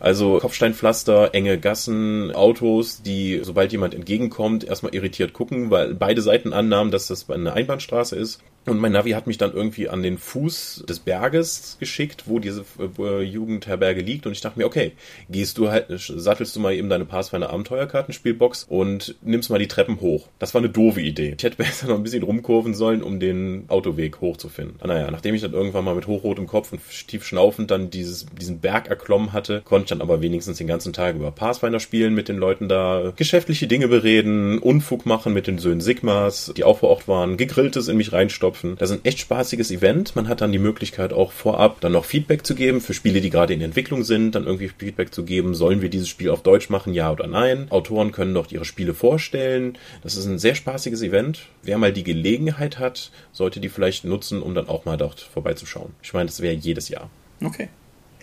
Also Kopfsteinpflaster, enge Gassen, Autos, die, sobald jemand entgegenkommt, erstmal irritiert gucken, weil beide Seiten annahmen, dass das eine Einbahnstraße ist. Und mein Navi hat mich dann irgendwie an den Fuß des Berges geschickt, wo diese äh, Jugendherberge liegt. Und ich dachte mir, okay, gehst du halt, sattelst du mal eben deine Pathfinder Abenteuerkartenspielbox und nimmst mal die Treppen hoch. Das war eine doofe Idee. Ich hätte besser *laughs* noch ein bisschen rumkurven sollen, um den Autoweg hochzufinden. Ah, naja, nachdem ich dann irgendwann mal mit hochrotem Kopf und tief schnaufend dann dieses, diesen Berg erklommen hatte, konnte ich dann aber wenigstens den ganzen Tag über Pathfinder spielen, mit den Leuten da geschäftliche Dinge bereden, Unfug machen mit den Söhnen Sigmas, die auch vor Ort waren, gegrilltes in mich reinstopfen. Das ist ein echt spaßiges Event. Man hat dann die Möglichkeit auch vorab dann noch Feedback zu geben für Spiele, die gerade in Entwicklung sind, dann irgendwie Feedback zu geben, sollen wir dieses Spiel auf Deutsch machen, ja oder nein. Autoren können dort ihre Spiele vorstellen. Das ist ein sehr spaßiges Event. Wer mal die Gelegenheit hat, sollte die vielleicht nutzen, um dann auch mal dort vorbeizuschauen. Ich meine, das wäre jedes Jahr. Okay.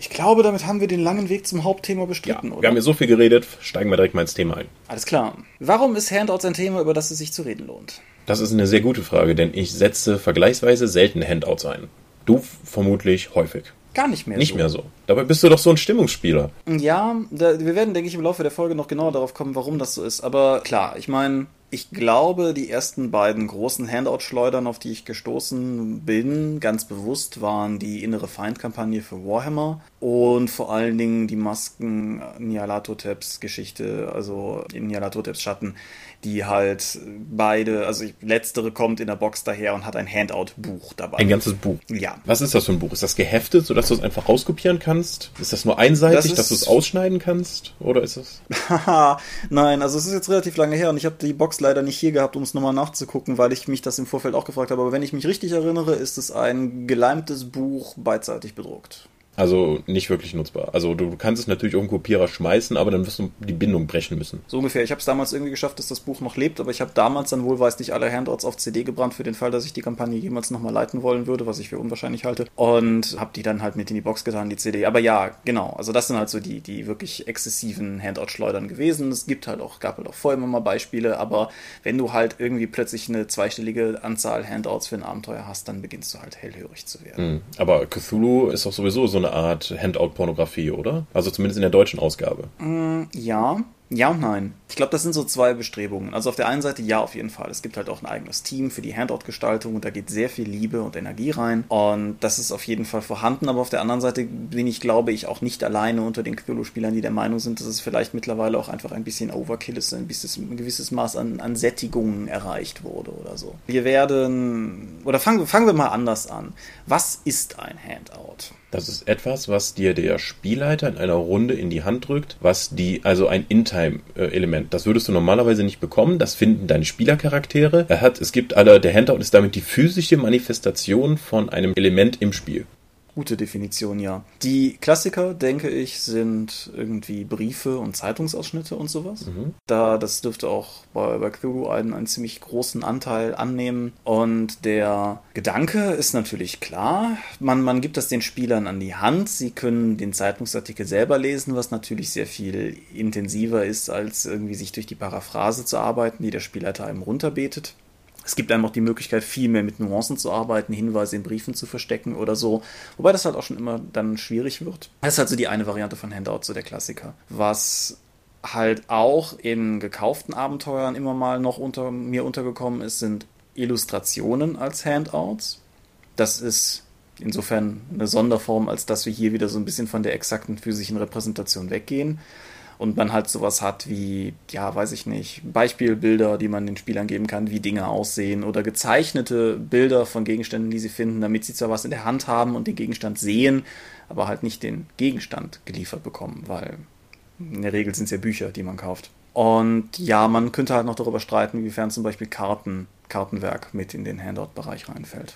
Ich glaube, damit haben wir den langen Weg zum Hauptthema bestritten, ja, oder? Wir haben hier so viel geredet, steigen wir direkt mal ins Thema ein. Alles klar. Warum ist Handouts ein Thema, über das es sich zu reden lohnt? Das ist eine sehr gute Frage, denn ich setze vergleichsweise selten Handouts ein. Du vermutlich häufig. Gar nicht mehr Nicht so. mehr so. Dabei bist du doch so ein Stimmungsspieler. Ja, da, wir werden, denke ich, im Laufe der Folge noch genauer darauf kommen, warum das so ist. Aber klar, ich meine, ich glaube, die ersten beiden großen Handout-Schleudern, auf die ich gestoßen bin, ganz bewusst, waren die innere Feindkampagne für Warhammer und vor allen Dingen die Masken Nyarlathoteps Geschichte, also in Nyarlathoteps Schatten, die halt beide, also letztere kommt in der Box daher und hat ein Handout-Buch dabei. Ein ganzes Buch. Ja. Was ist das für ein Buch? Ist das geheftet, sodass du es einfach rauskopieren kannst? Ist das nur einseitig, Das ist- dass du es ausschneiden kannst? Oder ist es. Haha, nein, also es ist jetzt relativ lange her und ich habe die Box leider nicht hier gehabt, um es nochmal nachzugucken, weil ich mich das im Vorfeld auch gefragt habe. Aber wenn ich mich richtig erinnere, ist es ein geleimtes Buch beidseitig bedruckt. Also nicht wirklich nutzbar. Also du kannst es natürlich auf einen Kopierer schmeißen, aber dann wirst du die Bindung brechen müssen. So ungefähr. Ich habe es damals irgendwie geschafft, dass das Buch noch lebt, aber ich habe damals dann wohlweislich alle Handouts auf CD gebrannt für den Fall, dass ich die Kampagne jemals nochmal leiten wollen würde, was ich für unwahrscheinlich halte. Und habe die dann halt mit in die Box getan, die CD. Aber ja, genau. Also das sind halt so die, die wirklich exzessiven Handout-Schleudern gewesen. Es gibt halt auch, gab halt auch vorher immer mal Beispiele, aber wenn du halt irgendwie plötzlich eine zweistellige Anzahl Handouts für ein Abenteuer hast, dann beginnst du halt hellhörig zu werden. Hm. Aber Cthulhu ist doch sowieso so eine Art Handout-Pornografie, oder? Also zumindest in der deutschen Ausgabe. Ja, ja und nein. Ich glaube, das sind so zwei Bestrebungen. Also auf der einen Seite ja, auf jeden Fall. Es gibt halt auch ein eigenes Team für die Handout-Gestaltung und da geht sehr viel Liebe und Energie rein. Und das ist auf jeden Fall vorhanden. Aber auf der anderen Seite bin ich, glaube ich, auch nicht alleine unter den Cthulhu-Spielern, die der Meinung sind, dass es vielleicht mittlerweile auch einfach ein bisschen Overkill ist, ein, bisschen, ein gewisses Maß an, an Sättigung erreicht wurde oder so. Wir werden, oder fangen, fangen wir mal anders an. Was ist ein Handout? Das ist etwas, was dir der Spielleiter in einer Runde in die Hand drückt, was die, also ein In-Time-Element. Das würdest du normalerweise nicht bekommen. Das finden deine Spielercharaktere. Er hat, es gibt alle, der Handout ist damit die physische Manifestation von einem Element im Spiel. Gute Definition, ja. Die Klassiker, denke ich, sind irgendwie Briefe und Zeitungsausschnitte und sowas. Da, das dürfte auch bei, bei Cthulhu einen, einen ziemlich großen Anteil annehmen. Und der Gedanke ist natürlich klar. Man, man gibt das den Spielern an die Hand. Sie können den Zeitungsartikel selber lesen, was natürlich sehr viel intensiver ist, als irgendwie sich durch die Paraphrase zu arbeiten, die der Spielleiter einem runterbetet. Es gibt einem auch die Möglichkeit, viel mehr mit Nuancen zu arbeiten, Hinweise in Briefen zu verstecken oder so. Wobei das halt auch schon immer dann schwierig wird. Das ist halt so die eine Variante von Handout, so der Klassiker. Was halt auch in gekauften Abenteuern immer mal noch unter mir untergekommen ist, sind Illustrationen als Handouts. Das ist insofern eine Sonderform, als dass wir hier wieder so ein bisschen von der exakten physischen Repräsentation weggehen und man halt sowas hat wie, ja, weiß ich nicht, Beispielbilder, die man den Spielern geben kann, wie Dinge aussehen oder gezeichnete Bilder von Gegenständen, die sie finden, damit sie zwar was in der Hand haben und den Gegenstand sehen, aber halt nicht den Gegenstand geliefert bekommen, weil in der Regel sind es ja Bücher, die man kauft. Und ja, man könnte halt noch darüber streiten, inwiefern zum Beispiel Karten, Kartenwerk mit in den Handout-Bereich reinfällt.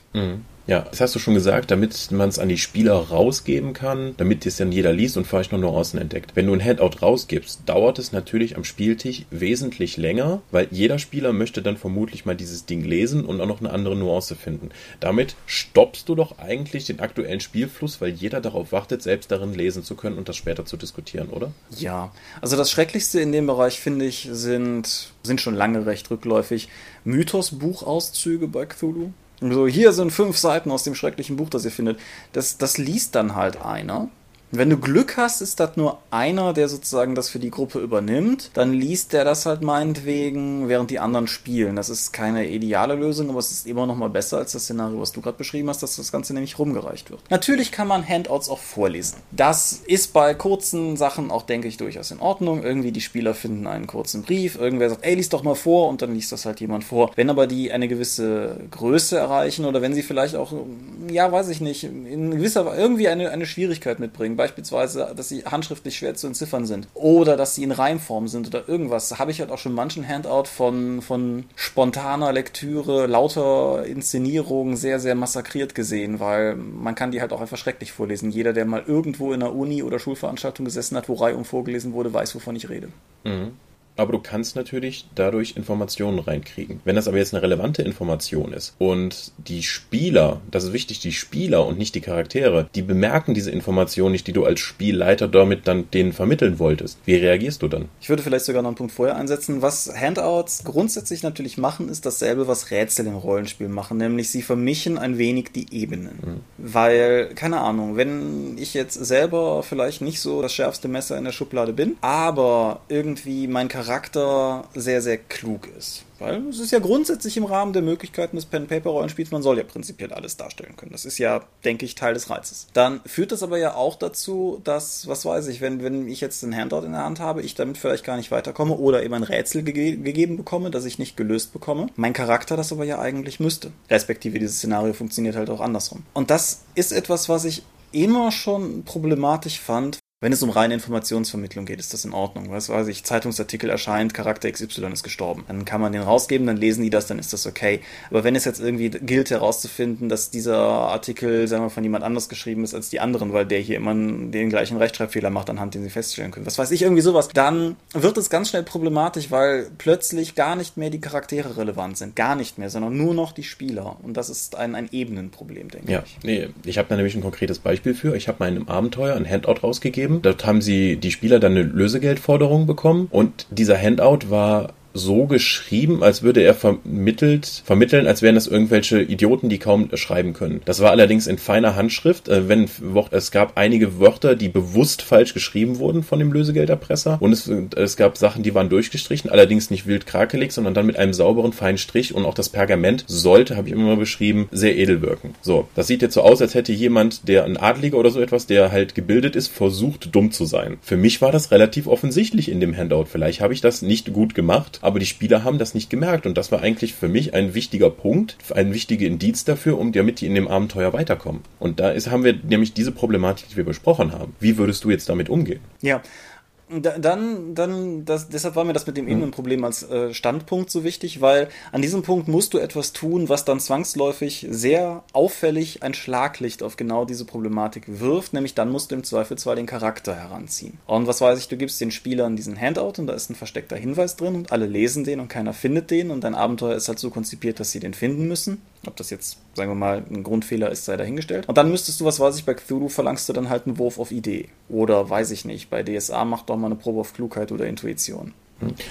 Ja, das hast du schon gesagt, damit man es an die Spieler rausgeben kann, damit es dann jeder liest und vielleicht noch Nuancen entdeckt. Wenn du ein Handout rausgibst, dauert es natürlich am Spieltisch wesentlich länger, weil jeder Spieler möchte dann vermutlich mal dieses Ding lesen und auch noch eine andere Nuance finden. Damit stoppst du doch eigentlich den aktuellen Spielfluss, weil jeder darauf wartet, selbst darin lesen zu können und das später zu diskutieren, oder? Ja, also das Schrecklichste in dem Bereich, finde ich, sind, sind schon lange recht rückläufig Mythos-Buchauszüge bei Cthulhu. So, hier sind fünf Seiten aus dem schrecklichen Buch, das ihr findet. Das, das liest dann halt einer. Wenn du Glück hast, ist das nur einer, der sozusagen das für die Gruppe übernimmt. Dann liest der das halt meinetwegen, während die anderen spielen. Das ist keine ideale Lösung, aber es ist immer noch mal besser als das Szenario, was du gerade beschrieben hast, dass das Ganze nämlich rumgereicht wird. Natürlich kann man Handouts auch vorlesen. Das ist bei kurzen Sachen auch, denke ich, durchaus in Ordnung. Irgendwie die Spieler finden einen kurzen Brief, irgendwer sagt, ey, lies doch mal vor und dann liest das halt jemand vor. Wenn aber die eine gewisse Größe erreichen oder wenn sie vielleicht auch, ja, weiß ich nicht, in gewisser irgendwie eine, eine Schwierigkeit mitbringen, beispielsweise, dass sie handschriftlich schwer zu entziffern sind oder dass sie in Reimform sind oder irgendwas, habe ich halt auch schon manchen Handout von, von spontaner Lektüre, lauter Inszenierung sehr, sehr massakriert gesehen, weil man kann die halt auch einfach schrecklich vorlesen. Jeder, der mal irgendwo in einer Uni oder Schulveranstaltung gesessen hat, wo Reihum vorgelesen wurde, weiß, wovon ich rede. Mhm aber du kannst natürlich dadurch Informationen reinkriegen. Wenn das aber jetzt eine relevante Information ist und die Spieler, das ist wichtig, die Spieler und nicht die Charaktere, die bemerken diese Information nicht, die du als Spielleiter damit dann denen vermitteln wolltest. Wie reagierst du dann? Ich würde vielleicht sogar noch einen Punkt vorher einsetzen. Was Handouts grundsätzlich natürlich machen, ist dasselbe, was Rätsel im Rollenspiel machen, nämlich sie vermischen ein wenig die Ebenen. Mhm. Weil, keine Ahnung, wenn ich jetzt selber vielleicht nicht so das schärfste Messer in der Schublade bin, aber irgendwie mein Charakter Charakter sehr, sehr klug ist. Weil es ist ja grundsätzlich im Rahmen der Möglichkeiten des Pen-Paper-Rollenspiels, man soll ja prinzipiell alles darstellen können. Das ist ja, denke ich, Teil des Reizes. Dann führt das aber ja auch dazu, dass, was weiß ich, wenn, wenn ich jetzt einen Handout in der Hand habe, ich damit vielleicht gar nicht weiterkomme oder eben ein Rätsel ge gegeben bekomme, das ich nicht gelöst bekomme. Mein Charakter das aber ja eigentlich müsste. Respektive dieses Szenario funktioniert halt auch andersrum. Und das ist etwas, was ich immer schon problematisch fand, wenn es um reine Informationsvermittlung geht, ist das in Ordnung. Was weiß ich, Zeitungsartikel erscheint, Charakter XY ist gestorben. Dann kann man den rausgeben, dann lesen die das, dann ist das okay. Aber wenn es jetzt irgendwie gilt herauszufinden, dass dieser Artikel, sagen wir, von jemand anders geschrieben ist als die anderen, weil der hier immer den gleichen Rechtschreibfehler macht, anhand den sie feststellen können, was weiß ich, irgendwie sowas, dann wird es ganz schnell problematisch, weil plötzlich gar nicht mehr die Charaktere relevant sind. Gar nicht mehr, sondern nur noch die Spieler. Und das ist ein, ein Ebenenproblem, denke ja, ich. Ja, nee, ich habe da nämlich ein konkretes Beispiel für. Ich habe meinem Abenteuer ein Handout rausgegeben gegeben. Dort haben sie die Spieler dann eine Lösegeldforderung bekommen und dieser Handout war so geschrieben, als würde er vermittelt, vermitteln, als wären das irgendwelche Idioten, die kaum schreiben können. Das war allerdings in feiner Handschrift. Äh, wenn es gab einige Wörter, die bewusst falsch geschrieben wurden von dem Lösegelderpresser und es, es gab Sachen, die waren durchgestrichen, allerdings nicht wild krakelig, sondern dann mit einem sauberen feinen Strich und auch das Pergament sollte, habe ich immer beschrieben, sehr edel wirken. So, das sieht jetzt so aus, als hätte jemand, der ein Adliger oder so etwas, der halt gebildet ist, versucht dumm zu sein. Für mich war das relativ offensichtlich in dem Handout. Vielleicht habe ich das nicht gut gemacht, aber die Spieler haben das nicht gemerkt und das war eigentlich für mich ein wichtiger Punkt, ein wichtiger Indiz dafür, um damit die in dem Abenteuer weiterkommen. Und da ist, haben wir nämlich diese Problematik, die wir besprochen haben. Wie würdest du jetzt damit umgehen? Ja, dann, dann, das, deshalb war mir das mit dem Ebenenproblem als äh, Standpunkt so wichtig, weil an diesem Punkt musst du etwas tun, was dann zwangsläufig sehr auffällig ein Schlaglicht auf genau diese Problematik wirft, nämlich dann musst du im Zweifelsfall den Charakter heranziehen. Und was weiß ich, du gibst den Spielern diesen Handout und da ist ein versteckter Hinweis drin und alle lesen den und keiner findet den und dein Abenteuer ist halt so konzipiert, dass sie den finden müssen. Ob das jetzt, sagen wir mal, ein Grundfehler ist, sei dahingestellt. Und dann müsstest du, was weiß ich, bei Cthulhu verlangst du dann halt einen Wurf auf Idee. Oder weiß ich nicht, bei DSA mach doch mal eine Probe auf Klugheit oder Intuition.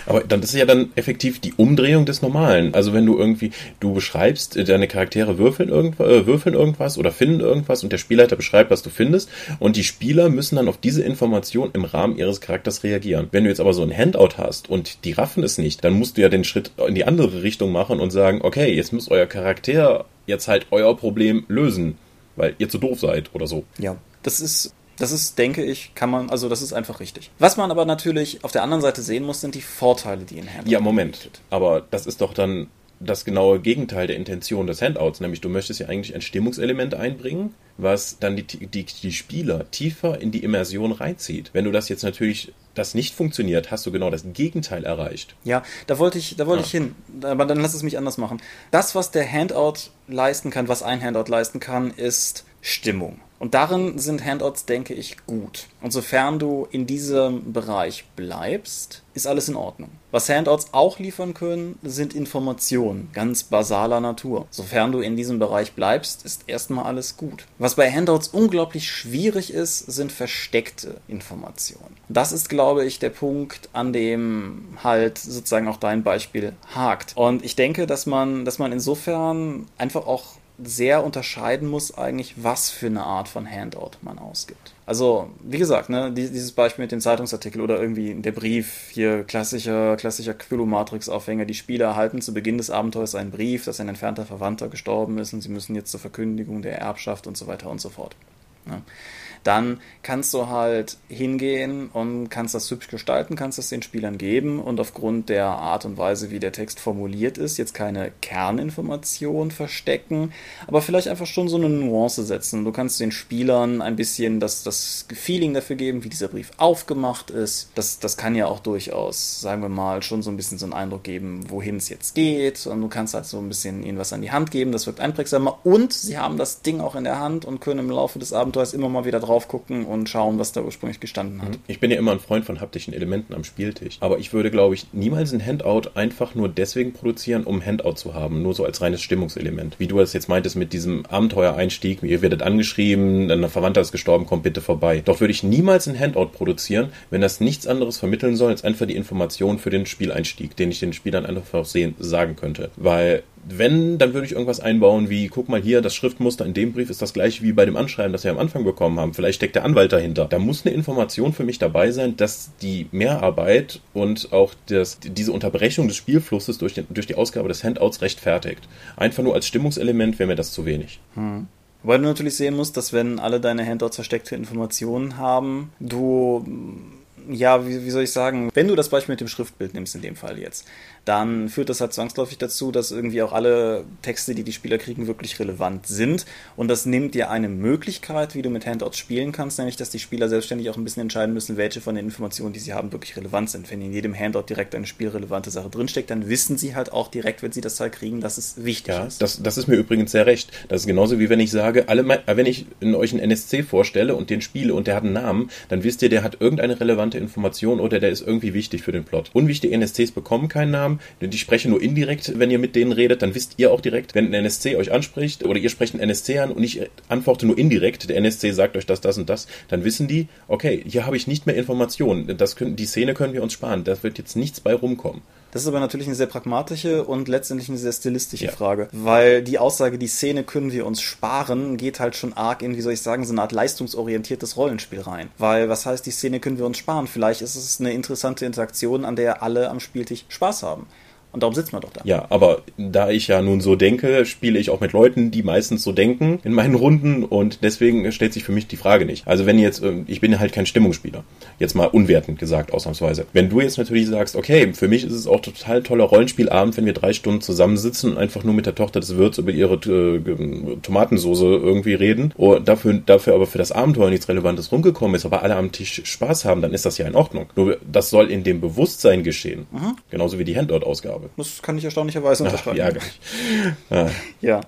Aber dann das ist ja dann effektiv die Umdrehung des Normalen. Also wenn du irgendwie, du beschreibst, äh, deine Charaktere würfeln, irgend, äh, würfeln irgendwas oder finden irgendwas und der Spielleiter beschreibt, was du findest und die Spieler müssen dann auf diese Information im Rahmen ihres Charakters reagieren. Wenn du jetzt aber so ein Handout hast und die raffen es nicht, dann musst du ja den Schritt in die andere Richtung machen und sagen, okay, jetzt muss euer Charakter jetzt halt euer Problem lösen, weil ihr zu doof seid oder so. Ja, das ist das ist, denke ich, kann man, also das ist einfach richtig. Was man aber natürlich auf der anderen Seite sehen muss, sind die Vorteile, die in Handout Ja, Moment. Bietet. Aber das ist doch dann das genaue Gegenteil der Intention des Handouts, nämlich du möchtest ja eigentlich ein Stimmungselement einbringen, was dann die, die, die Spieler tiefer in die Immersion reinzieht. Wenn du das jetzt natürlich das nicht funktioniert, hast du genau das Gegenteil erreicht. Ja, da wollte ich, da wollte ja. ich hin. Aber dann lass es mich anders machen. Das, was der Handout leisten kann, was ein Handout leisten kann, ist Stimmung. Und darin sind Handouts, denke ich, gut. Und sofern du in diesem Bereich bleibst, ist alles in Ordnung. Was Handouts auch liefern können, sind Informationen, ganz basaler Natur. Sofern du in diesem Bereich bleibst, ist erstmal alles gut. Was bei Handouts unglaublich schwierig ist, sind versteckte Informationen. Das ist, glaube ich, der Punkt, an dem halt sozusagen auch dein Beispiel hakt. Und ich denke, dass man, dass man insofern einfach auch sehr unterscheiden muss eigentlich, was für eine Art von Handout man ausgibt. Also, wie gesagt, ne, dieses Beispiel mit dem Zeitungsartikel oder irgendwie der Brief, hier klassischer, klassischer Quillo-Matrix-Aufhänger. Die Spieler erhalten zu Beginn des Abenteuers einen Brief, dass ein entfernter Verwandter gestorben ist und sie müssen jetzt zur Verkündigung der Erbschaft und so weiter und so fort. Ja. Dann kannst du halt hingehen und kannst das hübsch gestalten, kannst das den Spielern geben und aufgrund der Art und Weise, wie der Text formuliert ist, jetzt keine Kerninformation verstecken, aber vielleicht einfach schon so eine Nuance setzen. Du kannst den Spielern ein bisschen das, das Feeling dafür geben, wie dieser Brief aufgemacht ist. Das, das kann ja auch durchaus, sagen wir mal, schon so ein bisschen so einen Eindruck geben, wohin es jetzt geht und du kannst halt so ein bisschen ihnen was an die Hand geben, das wirkt einprägsamer und sie haben das Ding auch in der Hand und können im Laufe des Abenteuers immer mal wieder drauf gucken und schauen, was da ursprünglich gestanden hat. Ich bin ja immer ein Freund von haptischen Elementen am Spieltisch, aber ich würde, glaube ich, niemals ein Handout einfach nur deswegen produzieren, um ein Handout zu haben, nur so als reines Stimmungselement. Wie du das jetzt meintest mit diesem Abenteuereinstieg, ihr werdet angeschrieben, ein Verwandter ist gestorben, kommt bitte vorbei. Doch würde ich niemals ein Handout produzieren, wenn das nichts anderes vermitteln soll, als einfach die Information für den Spieleinstieg, den ich den Spielern einfach sehen, sagen könnte. Weil wenn, dann würde ich irgendwas einbauen wie, guck mal hier, das Schriftmuster in dem Brief ist das gleiche wie bei dem Anschreiben, das wir am Anfang bekommen haben. Vielleicht steckt der Anwalt dahinter. Da muss eine Information für mich dabei sein, dass die Mehrarbeit und auch das, diese Unterbrechung des Spielflusses durch, den, durch die Ausgabe des Handouts rechtfertigt. Einfach nur als Stimmungselement wäre mir das zu wenig. Hm. Weil du natürlich sehen musst, dass wenn alle deine Handouts versteckte Informationen haben, du ja, wie, wie soll ich sagen, wenn du das Beispiel mit dem Schriftbild nimmst, in dem Fall jetzt, dann führt das halt zwangsläufig dazu, dass irgendwie auch alle Texte, die die Spieler kriegen, wirklich relevant sind. Und das nimmt dir eine Möglichkeit, wie du mit Handouts spielen kannst, nämlich, dass die Spieler selbstständig auch ein bisschen entscheiden müssen, welche von den Informationen, die sie haben, wirklich relevant sind. Wenn in jedem Handout direkt eine spielrelevante Sache drinsteckt, dann wissen sie halt auch direkt, wenn sie das Teil kriegen, dass es wichtig ja, ist. Das, das ist mir übrigens sehr recht. Das ist genauso wie wenn ich sage, alle, wenn ich euch einen NSC vorstelle und den spiele und der hat einen Namen, dann wisst ihr, der hat irgendeine relevante Information oder der ist irgendwie wichtig für den Plot. Unwichtige NSCs bekommen keinen Namen, die sprechen nur indirekt, wenn ihr mit denen redet, dann wisst ihr auch direkt, wenn ein NSC euch anspricht oder ihr sprecht einen NSC an und ich antworte nur indirekt, der NSC sagt euch das, das und das, dann wissen die, okay, hier habe ich nicht mehr Informationen, das können, die Szene können wir uns sparen, da wird jetzt nichts bei rumkommen. Das ist aber natürlich eine sehr pragmatische und letztendlich eine sehr stilistische ja. Frage, weil die Aussage, die Szene können wir uns sparen, geht halt schon arg in, wie soll ich sagen, so eine Art leistungsorientiertes Rollenspiel rein. Weil, was heißt, die Szene können wir uns sparen? Vielleicht ist es eine interessante Interaktion, an der alle am Spieltisch Spaß haben. Und darum sitzt man doch da. Ja, aber da ich ja nun so denke, spiele ich auch mit Leuten, die meistens so denken in meinen Runden und deswegen stellt sich für mich die Frage nicht. Also wenn jetzt, ähm, ich bin halt kein Stimmungsspieler. Jetzt mal unwertend gesagt, ausnahmsweise. Wenn du jetzt natürlich sagst, okay, für mich ist es auch total toller Rollenspielabend, wenn wir drei Stunden zusammensitzen und einfach nur mit der Tochter des Wirts über ihre äh, Tomatensoße irgendwie reden und dafür, dafür aber für das Abenteuer nichts Relevantes rumgekommen ist, aber alle am Tisch Spaß haben, dann ist das ja in Ordnung. Nur das soll in dem Bewusstsein geschehen. Mhm. Genauso wie die Handout-Ausgabe. Das kann ich erstaunlicherweise unterschreiben. Ja, ja. ja.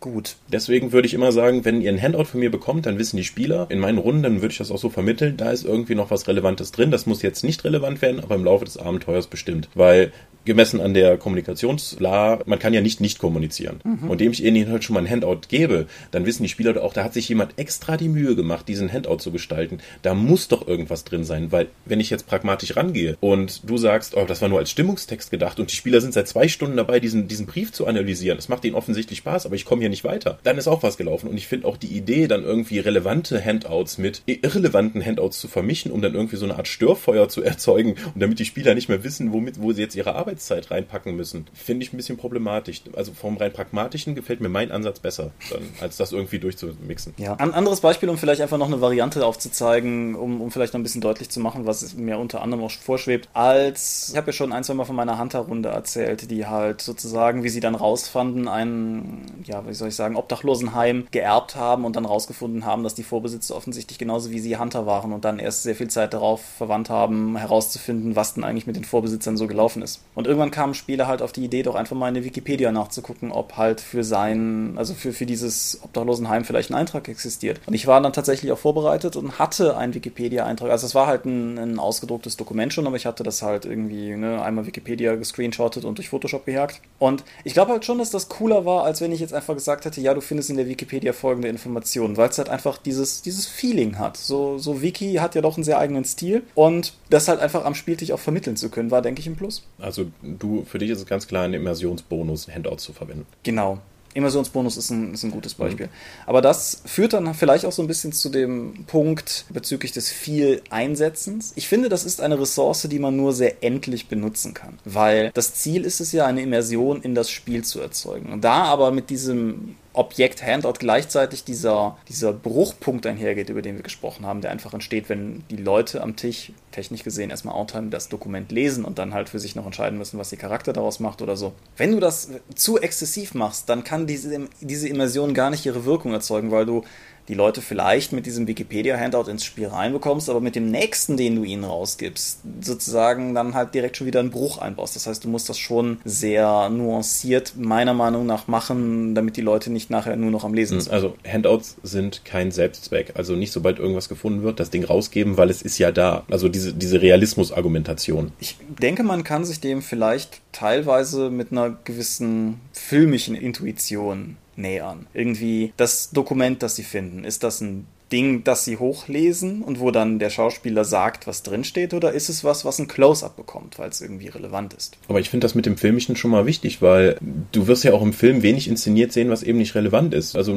Gut. Deswegen würde ich immer sagen, wenn ihr ein Handout von mir bekommt, dann wissen die Spieler, in meinen Runden, dann würde ich das auch so vermitteln, da ist irgendwie noch was Relevantes drin. Das muss jetzt nicht relevant werden, aber im Laufe des Abenteuers bestimmt. Weil gemessen an der Kommunikationsla, man kann ja nicht nicht kommunizieren. Mhm. Und dem ich ihnen halt schon mal ein Handout gebe, dann wissen die Spieler auch, da hat sich jemand extra die Mühe gemacht, diesen Handout zu gestalten. Da muss doch irgendwas drin sein, weil wenn ich jetzt pragmatisch rangehe und du sagst, oh, das war nur als Stimmungstext gedacht und die Spieler sind seit zwei Stunden dabei, diesen, diesen Brief zu analysieren, es macht ihnen offensichtlich Spaß, aber ich komme hier nicht weiter, dann ist auch was gelaufen. Und ich finde auch die Idee, dann irgendwie relevante Handouts mit irrelevanten Handouts zu vermischen, um dann irgendwie so eine Art Störfeuer zu erzeugen und damit die Spieler nicht mehr wissen, womit, wo sie jetzt ihre Arbeit Arbeitszeit reinpacken müssen, finde ich ein bisschen problematisch. Also vom rein pragmatischen gefällt mir mein Ansatz besser, dann, als das irgendwie durchzumixen. Ja, ein anderes Beispiel, um vielleicht einfach noch eine Variante aufzuzeigen, um, um vielleicht noch ein bisschen deutlich zu machen, was mir unter anderem auch vorschwebt. Als, ich habe ja schon ein, zwei Mal von meiner Hunter-Runde erzählt, die halt sozusagen, wie sie dann rausfanden, ein, ja, wie soll ich sagen, Obdachlosenheim geerbt haben und dann rausgefunden haben, dass die Vorbesitzer offensichtlich genauso wie sie Hunter waren und dann erst sehr viel Zeit darauf verwandt haben, herauszufinden, was denn eigentlich mit den Vorbesitzern so gelaufen ist. Und irgendwann kamen Spieler halt auf die Idee, doch einfach mal in der Wikipedia nachzugucken, ob halt für sein, also für, für dieses Obdachlosenheim vielleicht ein Eintrag existiert. Und ich war dann tatsächlich auch vorbereitet und hatte einen Wikipedia-Eintrag. Also es war halt ein, ein, ausgedrucktes Dokument schon, aber ich hatte das halt irgendwie ne, einmal Wikipedia gescreenshottet und durch Photoshop gejagt. Und ich glaube halt schon, dass das cooler war, als wenn ich jetzt einfach gesagt hätte, ja, du findest in der Wikipedia folgende Informationen, weil es halt einfach dieses, dieses Feeling hat. So, so Wiki hat ja doch einen sehr eigenen Stil und das halt einfach am Spieltisch auch vermitteln zu können, war, denke ich, ein Plus. Also du, für dich ist es ganz klar ein Immersionsbonus, Handouts zu verwenden. Genau. Immersionsbonus ist ein, ist ein gutes Beispiel. Mhm. Aber das führt dann vielleicht auch so ein bisschen zu dem Punkt bezüglich des viel Einsetzens. Ich finde, das ist eine Ressource, die man nur sehr endlich benutzen kann. Weil das Ziel ist es ja, eine Immersion in das Spiel zu erzeugen. Und da aber mit diesem Objekt Handout gleichzeitig dieser, dieser Bruchpunkt einhergeht, über den wir gesprochen haben, der einfach entsteht, wenn die Leute am Tisch, technisch gesehen, erstmal Outtime das Dokument lesen und dann halt für sich noch entscheiden müssen, was ihr Charakter daraus macht oder so. Wenn du das zu exzessiv machst, dann kann diese, diese Immersion gar nicht ihre Wirkung erzeugen, weil du die Leute vielleicht mit diesem Wikipedia-Handout ins Spiel reinbekommst, aber mit dem nächsten, den du ihnen rausgibst, sozusagen dann halt direkt schon wieder einen Bruch einbaust. Das heißt, du musst das schon sehr nuanciert meiner Meinung nach machen, damit die Leute nicht nachher nur noch am Lesen hm, sind. Also Handouts sind kein Selbstzweck. Also nicht sobald irgendwas gefunden wird, das Ding rausgeben, weil es ist ja da. Also diese, diese Realismus-Argumentation. Ich denke, man kann sich dem vielleicht teilweise mit einer gewissen filmischen Intuition nähern. Irgendwie das Dokument, das sie finden, ist das ein Ding, das sie hochlesen und wo dann der Schauspieler sagt, was drinsteht, oder ist es was, was ein Close-up bekommt, weil es irgendwie relevant ist? Aber ich finde das mit dem Filmischen schon mal wichtig, weil du wirst ja auch im Film wenig inszeniert sehen, was eben nicht relevant ist. Also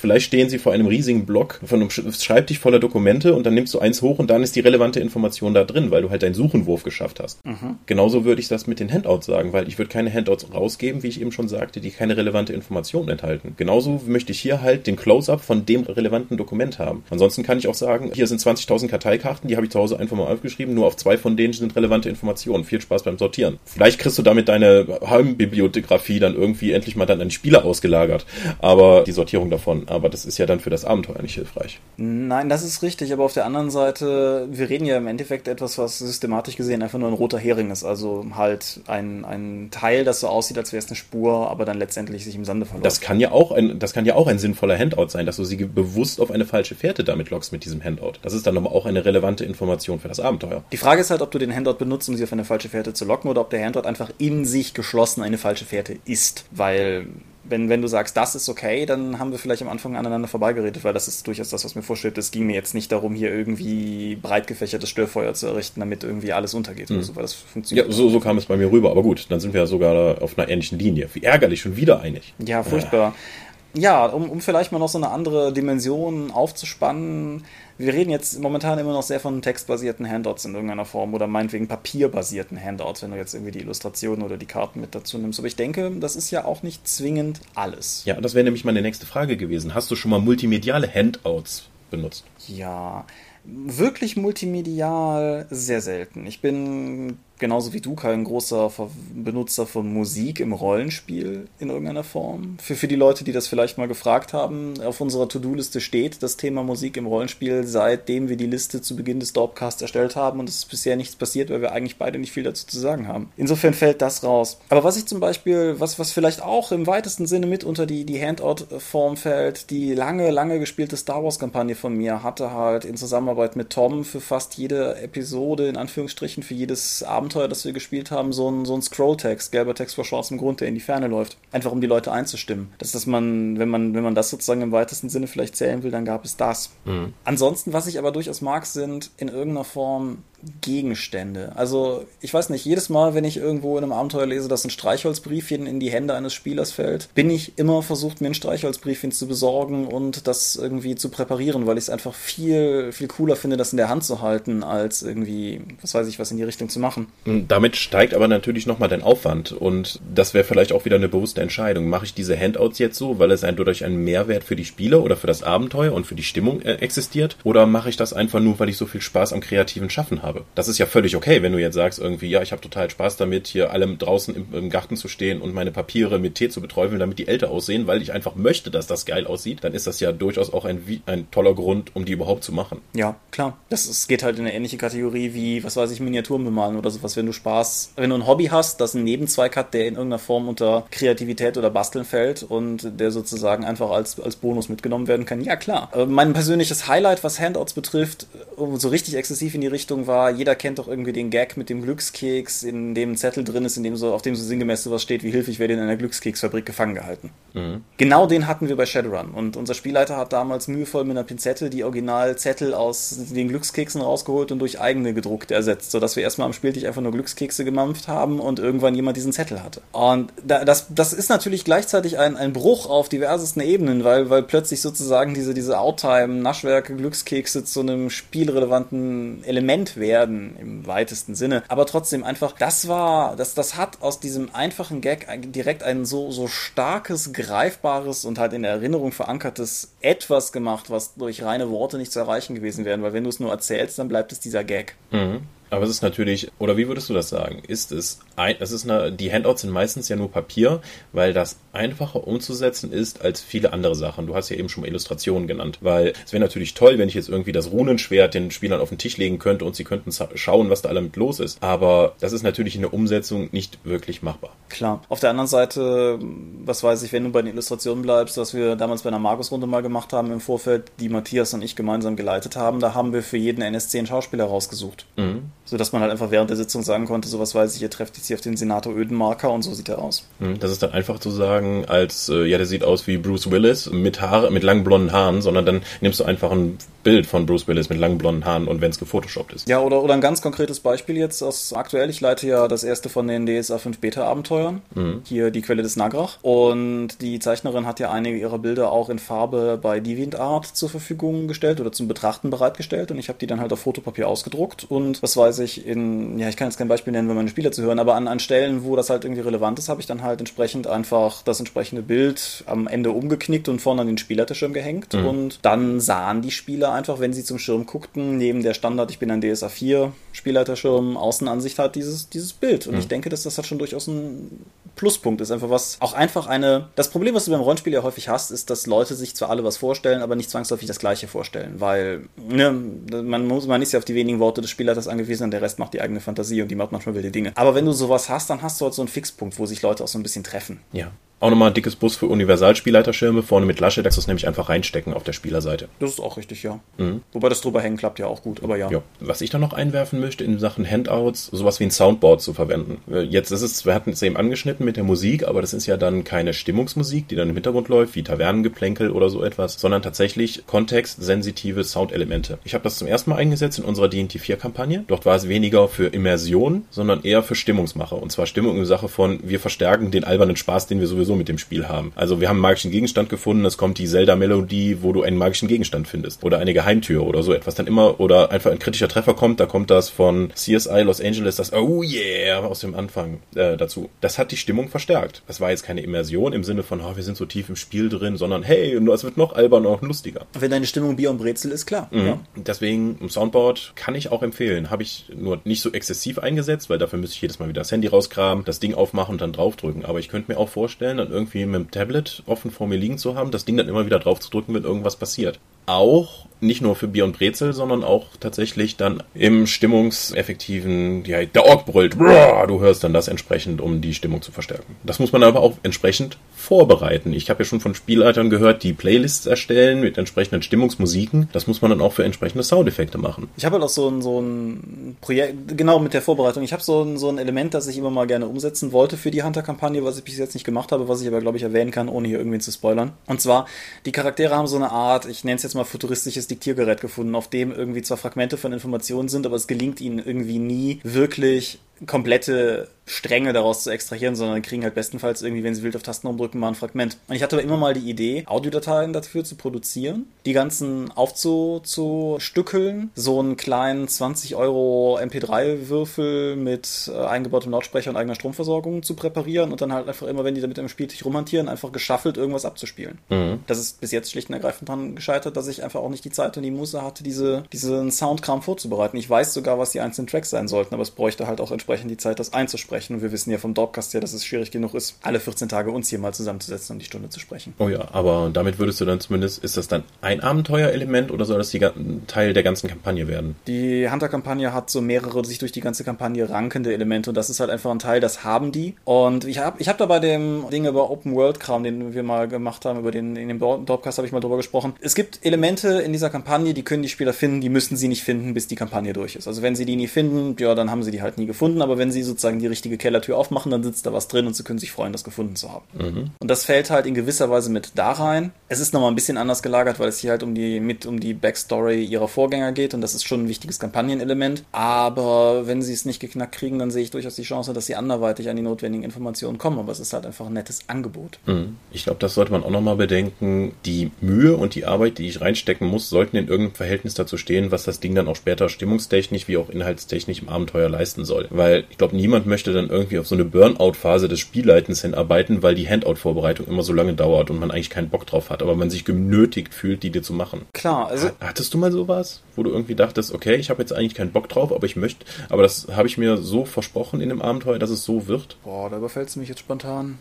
vielleicht stehen sie vor einem riesigen Block von einem Schreibtisch voller Dokumente und dann nimmst du eins hoch und dann ist die relevante Information da drin, weil du halt deinen Suchenwurf geschafft hast. Mhm. Genauso würde ich das mit den Handouts sagen, weil ich würde keine Handouts rausgeben, wie ich eben schon sagte, die keine relevante Information enthalten. Genauso möchte ich hier halt den Close-up von dem relevanten Dokument haben haben. Ansonsten kann ich auch sagen, hier sind 20.000 Karteikarten, die habe ich zu Hause einfach mal aufgeschrieben, nur auf zwei von denen sind relevante Informationen. Viel Spaß beim Sortieren. Vielleicht kriegst du damit deine Heimbibliografie dann irgendwie endlich mal dann an Spieler ausgelagert, aber die Sortierung davon, aber das ist ja dann für das Abenteuer nicht hilfreich. Nein, das ist richtig, aber auf der anderen Seite, wir reden ja im Endeffekt etwas, was systematisch gesehen einfach nur ein roter Hering ist, also halt ein, ein Teil, das so aussieht, als wäre es eine Spur, aber dann letztendlich sich im Sande verläuft. Das kann ja auch ein, das kann ja auch ein sinnvoller Handout sein, dass du sie bewusst auf eine falsche Fährte damit lockst mit diesem Handout. Das ist dann aber auch eine relevante Information für das Abenteuer. Die Frage ist halt, ob du den Handout benutzt, um sie auf eine falsche Fährte zu locken, oder ob der Handout einfach in sich geschlossen eine falsche Fährte ist. Weil wenn, wenn du sagst, das ist okay, dann haben wir vielleicht am Anfang aneinander vorbeigeredet, weil das ist durchaus das, was mir vorstellt. Es ging mir jetzt nicht darum, hier irgendwie breit gefächertes Störfeuer zu errichten, damit irgendwie alles untergeht mhm. oder so, weil das funktioniert. Ja, so, so kam es bei mir rüber, aber gut, dann sind wir ja sogar auf einer ähnlichen Linie. Wie ärgerlich, schon wieder einig. Ja, furchtbar. Äh ja, um, um vielleicht mal noch so eine andere Dimension aufzuspannen. Wir reden jetzt momentan immer noch sehr von textbasierten Handouts in irgendeiner Form oder meinetwegen papierbasierten Handouts, wenn du jetzt irgendwie die Illustrationen oder die Karten mit dazu nimmst. Aber ich denke, das ist ja auch nicht zwingend alles. Ja, das wäre nämlich meine nächste Frage gewesen. Hast du schon mal multimediale Handouts benutzt? Ja, wirklich multimedial sehr selten. Ich bin genauso wie du kein großer Benutzer von Musik im Rollenspiel in irgendeiner Form. Für, für die Leute, die das vielleicht mal gefragt haben, auf unserer To-Do-Liste steht das Thema Musik im Rollenspiel, seitdem wir die Liste zu Beginn des Dorpcasts erstellt haben und es ist bisher nichts passiert, weil wir eigentlich beide nicht viel dazu zu sagen haben. Insofern fällt das raus. Aber was ich zum Beispiel, was, was vielleicht auch im weitesten Sinne mit unter die, die Handout-Form fällt, die lange, lange gespielte Star Wars-Kampagne von mir hatte halt in Zusammenarbeit mit Tom für fast jede Episode, in Anführungsstrichen, für jedes Abend Abenteuer, das wir gespielt haben, so ein, so ein Scrolltext, gelber Text vor schwarzem Grund, der in die Ferne läuft. Einfach um die Leute einzustimmen. Das, dass man, wenn man, wenn man das sozusagen im weitesten Sinne vielleicht zählen will, dann gab es das. Mhm. Ansonsten, was ich aber durchaus mag, sind in irgendeiner Form Gegenstände. Also, ich weiß nicht, jedes Mal, wenn ich irgendwo in einem Abenteuer lese, dass ein Streichholzbriefchen in die Hände eines Spielers fällt, bin ich immer versucht, mir ein Streichholzbriefchen zu besorgen und das irgendwie zu präparieren, weil ich es einfach viel, viel cooler finde, das in der Hand zu halten, als irgendwie, was weiß ich, was in die Richtung zu machen. Damit steigt aber natürlich nochmal dein Aufwand und das wäre vielleicht auch wieder eine bewusste Entscheidung. Mache ich diese Handouts jetzt so, weil es ein, dadurch einen Mehrwert für die Spieler oder für das Abenteuer und für die Stimmung äh, existiert? Oder mache ich das einfach nur, weil ich so viel Spaß am kreativen Schaffen habe? Das ist ja völlig okay, wenn du jetzt sagst irgendwie, ja, ich habe total Spaß damit, hier allem draußen im, im, Garten zu stehen und meine Papiere mit Tee zu beträufeln, damit die älter aussehen, weil ich einfach möchte, dass das geil aussieht, dann ist das ja durchaus auch ein, ein toller Grund, um die überhaupt zu machen. Ja, klar. Das, das geht halt in eine ähnliche Kategorie wie, was weiß ich, Miniaturen bemalen oder sowas, wenn du Spaß, wenn du ein Hobby hast, das einen Nebenzweig hat, der in irgendeiner Form unter Kreativität oder Basteln fällt und der sozusagen einfach als, als Bonus mitgenommen werden kann. Ja, klar. Äh, mein persönliches Highlight, was Handouts betrifft, äh, so richtig exzessiv in die Richtung war, jeder kennt doch irgendwie den Gag mit dem Glückskeks, in dem ein Zettel drin ist, in dem so, auf dem so sinngemäß sowas steht, wie Hilfe, ich werde in einer Glückskeksfabrik gefangen gehalten. Mhm. Genau den hatten wir bei Shadowrun und unser Spielleiter hat damals mühevoll mit einer Pinzette die Originalzettel aus den Glückskeksen rausgeholt und durch eigene gedruckte ersetzt, sodass wir erstmal am Spieltisch einfach nur Glückskekse gemampft haben und irgendwann jemand diesen Zettel hatte. Und das, das ist natürlich gleichzeitig ein, ein Bruch auf diversesten Ebenen, weil, weil plötzlich sozusagen diese, diese Outtime, Naschwerke, Glückskekse zu einem spielrelevanten Element werden, im weitesten Sinne. Aber trotzdem einfach, das war, das, das hat aus diesem einfachen Gag direkt ein so, so starkes, greifbares und halt in der Erinnerung verankertes Etwas gemacht, was durch reine Worte nicht zu erreichen gewesen wären, weil wenn du es nur erzählst, dann bleibt es dieser Gag. Mhm. Aber es ist natürlich, oder wie würdest du das sagen? Ist es ein, es ist eine, die Handouts sind meistens ja nur Papier, weil das einfacher umzusetzen ist als viele andere Sachen. Du hast ja eben schon mal Illustrationen genannt, weil es wäre natürlich toll, wenn ich jetzt irgendwie das Runenschwert den Spielern auf den Tisch legen könnte und sie könnten schauen, was da damit los ist. Aber das ist natürlich in der Umsetzung nicht wirklich machbar. Klar. Auf der anderen Seite, was weiß ich, wenn du bei den Illustrationen bleibst, was wir damals bei einer Markus-Runde mal gemacht haben im Vorfeld, die Matthias und ich gemeinsam geleitet haben, da haben wir für jeden NSC einen Schauspieler rausgesucht. Mhm so dass man halt einfach während der Sitzung sagen konnte, so was weiß ich, ihr trefft jetzt hier auf den Senator Ödenmarker und so sieht er aus. Hm, das ist dann einfach zu sagen, als, äh, ja, der sieht aus wie Bruce Willis mit Haare, mit langen blonden Haaren, sondern dann nimmst du einfach ein Bild von Bruce Willis mit langen blonden Haaren und wenn es gefotoshoppt ist. Ja, oder, oder ein ganz konkretes Beispiel jetzt aus aktuell. Ich leite ja das erste von den DSA 5 Beta-Abenteuern. Mhm. Hier die Quelle des Nagrach. Und die Zeichnerin hat ja einige ihrer Bilder auch in Farbe bei DeviantArt zur Verfügung gestellt oder zum Betrachten bereitgestellt. Und ich habe die dann halt auf Fotopapier ausgedruckt. Und was weiß ich, in, ja, ich kann jetzt kein Beispiel nennen, wenn meine Spieler zu hören, aber an, an Stellen, wo das halt irgendwie relevant ist, habe ich dann halt entsprechend einfach das entsprechende Bild am Ende umgeknickt und vorne an den Spielleiterschirm gehängt. Mhm. Und dann sahen die Spieler einfach, wenn sie zum Schirm guckten, neben der Standard, ich bin ein DSA 4 Spielleiterschirm, Außenansicht hat dieses, dieses Bild. Und mhm. ich denke, dass das halt schon durchaus ein Pluspunkt ist. Einfach was, auch einfach eine, das Problem, was du beim Rollenspiel ja häufig hast, ist, dass Leute sich zwar alle was vorstellen, aber nicht zwangsläufig das Gleiche vorstellen, weil, ne, man muss, man ist ja auf die wenigen Worte des Spielleiters angewiesen und der Rest macht die eigene Fantasie und die macht manchmal wilde Dinge. Aber wenn du sowas hast, dann hast du halt so einen Fixpunkt, wo sich Leute auch so ein bisschen treffen. Ja. Auch nochmal ein dickes Bus für Universalspielleiterschirme, vorne mit Lasche, dass du es nämlich einfach reinstecken auf der Spielerseite. Das ist auch richtig, ja. Mhm. Wobei das drüber hängen klappt ja auch gut, aber ja. ja. Was ich da noch einwerfen möchte in Sachen Handouts, sowas wie ein Soundboard zu verwenden. Äh, jetzt ist es, wir hatten es eben angeschnitten mit der Musik, aber das ist ja dann keine Stimmungsmusik, die dann im Hintergrund läuft, wie Tavernengeplänkel oder so etwas, sondern tatsächlich kontextsensitive Soundelemente. Ich habe das zum ersten Mal eingesetzt in unserer D&T 4 Kampagne. Dort war es weniger für Immersion, sondern eher für Stimmungsmache. Und zwar Stimmung im Sache von, wir verstärken den albernen Spaß, den wir sowieso sowieso mit dem Spiel haben. Also wir haben einen magischen Gegenstand gefunden, es kommt die Zelda-Melodie, wo du einen magischen Gegenstand findest. Oder eine Geheimtür oder so etwas. Dann immer, oder einfach ein kritischer Treffer kommt, da kommt das von CSI Los Angeles, das Oh yeah aus dem Anfang äh, dazu. Das hat die Stimmung verstärkt. Das war jetzt keine Immersion im Sinne von, oh, wir sind so tief im Spiel drin, sondern hey, es wird noch alberner und lustiger. Wenn deine Stimmung Bier und Brezel ist, klar. Mhm. Ja. Deswegen, ein Soundboard kann ich auch empfehlen. Habe ich nur nicht so exzessiv eingesetzt, weil dafür müsste ich jedes Mal wieder das Handy rausgraben, das Ding aufmachen und dann draufdrücken. Aber ich könnte mir auch vorstellen, dann irgendwie mit dem Tablet offen vor mir liegen zu haben, das Ding dann immer wieder drauf zu drücken, wenn irgendwas passiert. Auch nicht nur für Bier und Brezel, sondern auch tatsächlich dann im stimmungseffektiven, ja, der Ork brüllt, du hörst dann das entsprechend, um die Stimmung zu verstärken. Das muss man aber auch entsprechend vorbereiten. Ich habe ja schon von Spielleitern gehört, die Playlists erstellen mit entsprechenden Stimmungsmusiken. Das muss man dann auch für entsprechende Soundeffekte machen. Ich habe halt auch so ein, so ein Projekt, genau mit der Vorbereitung. Ich habe so ein, so ein Element, das ich immer mal gerne umsetzen wollte für die Hunter-Kampagne, was ich bis jetzt nicht gemacht habe, was ich aber, glaube ich, erwähnen kann, ohne hier irgendwen zu spoilern. Und zwar, die Charaktere haben so eine Art, ich nenne es jetzt mal futuristisches Diktiergerät gefunden, auf dem irgendwie zwar Fragmente von Informationen sind, aber es gelingt ihnen irgendwie nie wirklich komplette Stränge daraus zu extrahieren, sondern kriegen halt bestenfalls irgendwie, wenn sie wild auf Tasten rumdrücken, mal ein Fragment. Und ich hatte aber immer mal die Idee, Audiodateien dafür zu produzieren, die ganzen aufzustückeln, so einen kleinen 20 Euro MP3-Würfel mit äh, eingebautem Lautsprecher und eigener Stromversorgung zu präparieren und dann halt einfach immer, wenn die damit im Spieltisch rumhantieren, einfach geschaffelt irgendwas abzuspielen. Mhm. Das ist bis jetzt schlicht und ergreifend dran gescheitert, dass ich einfach auch nicht die Zeit und die Muße hatte, diese, diesen Soundkram vorzubereiten. Ich weiß sogar, was die einzelnen Tracks sein sollten, aber es bräuchte halt auch entsprechend die Zeit, das einzusprechen sprechen. Und wir wissen ja vom Dorpcast ja, dass es schwierig genug ist, alle 14 Tage uns hier mal zusammenzusetzen und die Stunde zu sprechen. Oh ja, aber damit würdest du dann zumindest, ist das dann ein Abenteuerelement oder soll das die, Teil der ganzen Kampagne werden? Die Hunter-Kampagne hat so mehrere sich durch die ganze Kampagne rankende Elemente und das ist halt einfach ein Teil, das haben die. Und ich habe ich hab da bei dem Ding über Open World Kram, den wir mal gemacht haben, über den in dem Dorpcast habe ich mal drüber gesprochen. Es gibt Elemente in dieser Kampagne, die können die Spieler finden, die müssen sie nicht finden, bis die Kampagne durch ist. Also wenn sie die nie finden, ja, dann haben sie die halt nie gefunden gefunden, aber wenn sie sozusagen die richtige Kellertür aufmachen, dann sitzt da was drin und sie können sich freuen, das gefunden zu haben. Mhm. Und das fällt halt in gewisser Weise mit da rein. Es ist nochmal ein bisschen anders gelagert, weil es hier halt um die, mit um die Backstory ihrer Vorgänger geht und das ist schon ein wichtiges Kampagnenelement. Aber wenn sie es nicht geknackt kriegen, dann sehe ich durchaus die Chance, dass sie anderweitig an die notwendigen Informationen kommen. Aber es ist halt einfach ein nettes Angebot. Mhm. Ich glaube, das sollte man auch nochmal bedenken. Die Mühe und die Arbeit, die ich reinstecken muss, sollten in irgendeinem Verhältnis dazu stehen, was das Ding dann auch später stimmungstechnisch wie auch inhaltstechnisch im Abenteuer leisten soll. Weil ich glaube, niemand möchte dann irgendwie auf so eine Burnout-Phase des Spielleitens hinarbeiten, weil die Handout-Vorbereitung immer so lange dauert und man eigentlich keinen Bock drauf hat, aber man sich genötigt fühlt, die dir zu machen. Klar, also. Hattest du mal sowas, wo du irgendwie dachtest, okay, ich habe jetzt eigentlich keinen Bock drauf, aber ich möchte, aber das habe ich mir so versprochen in dem Abenteuer, dass es so wird? Boah, da überfällt es mich jetzt spontan.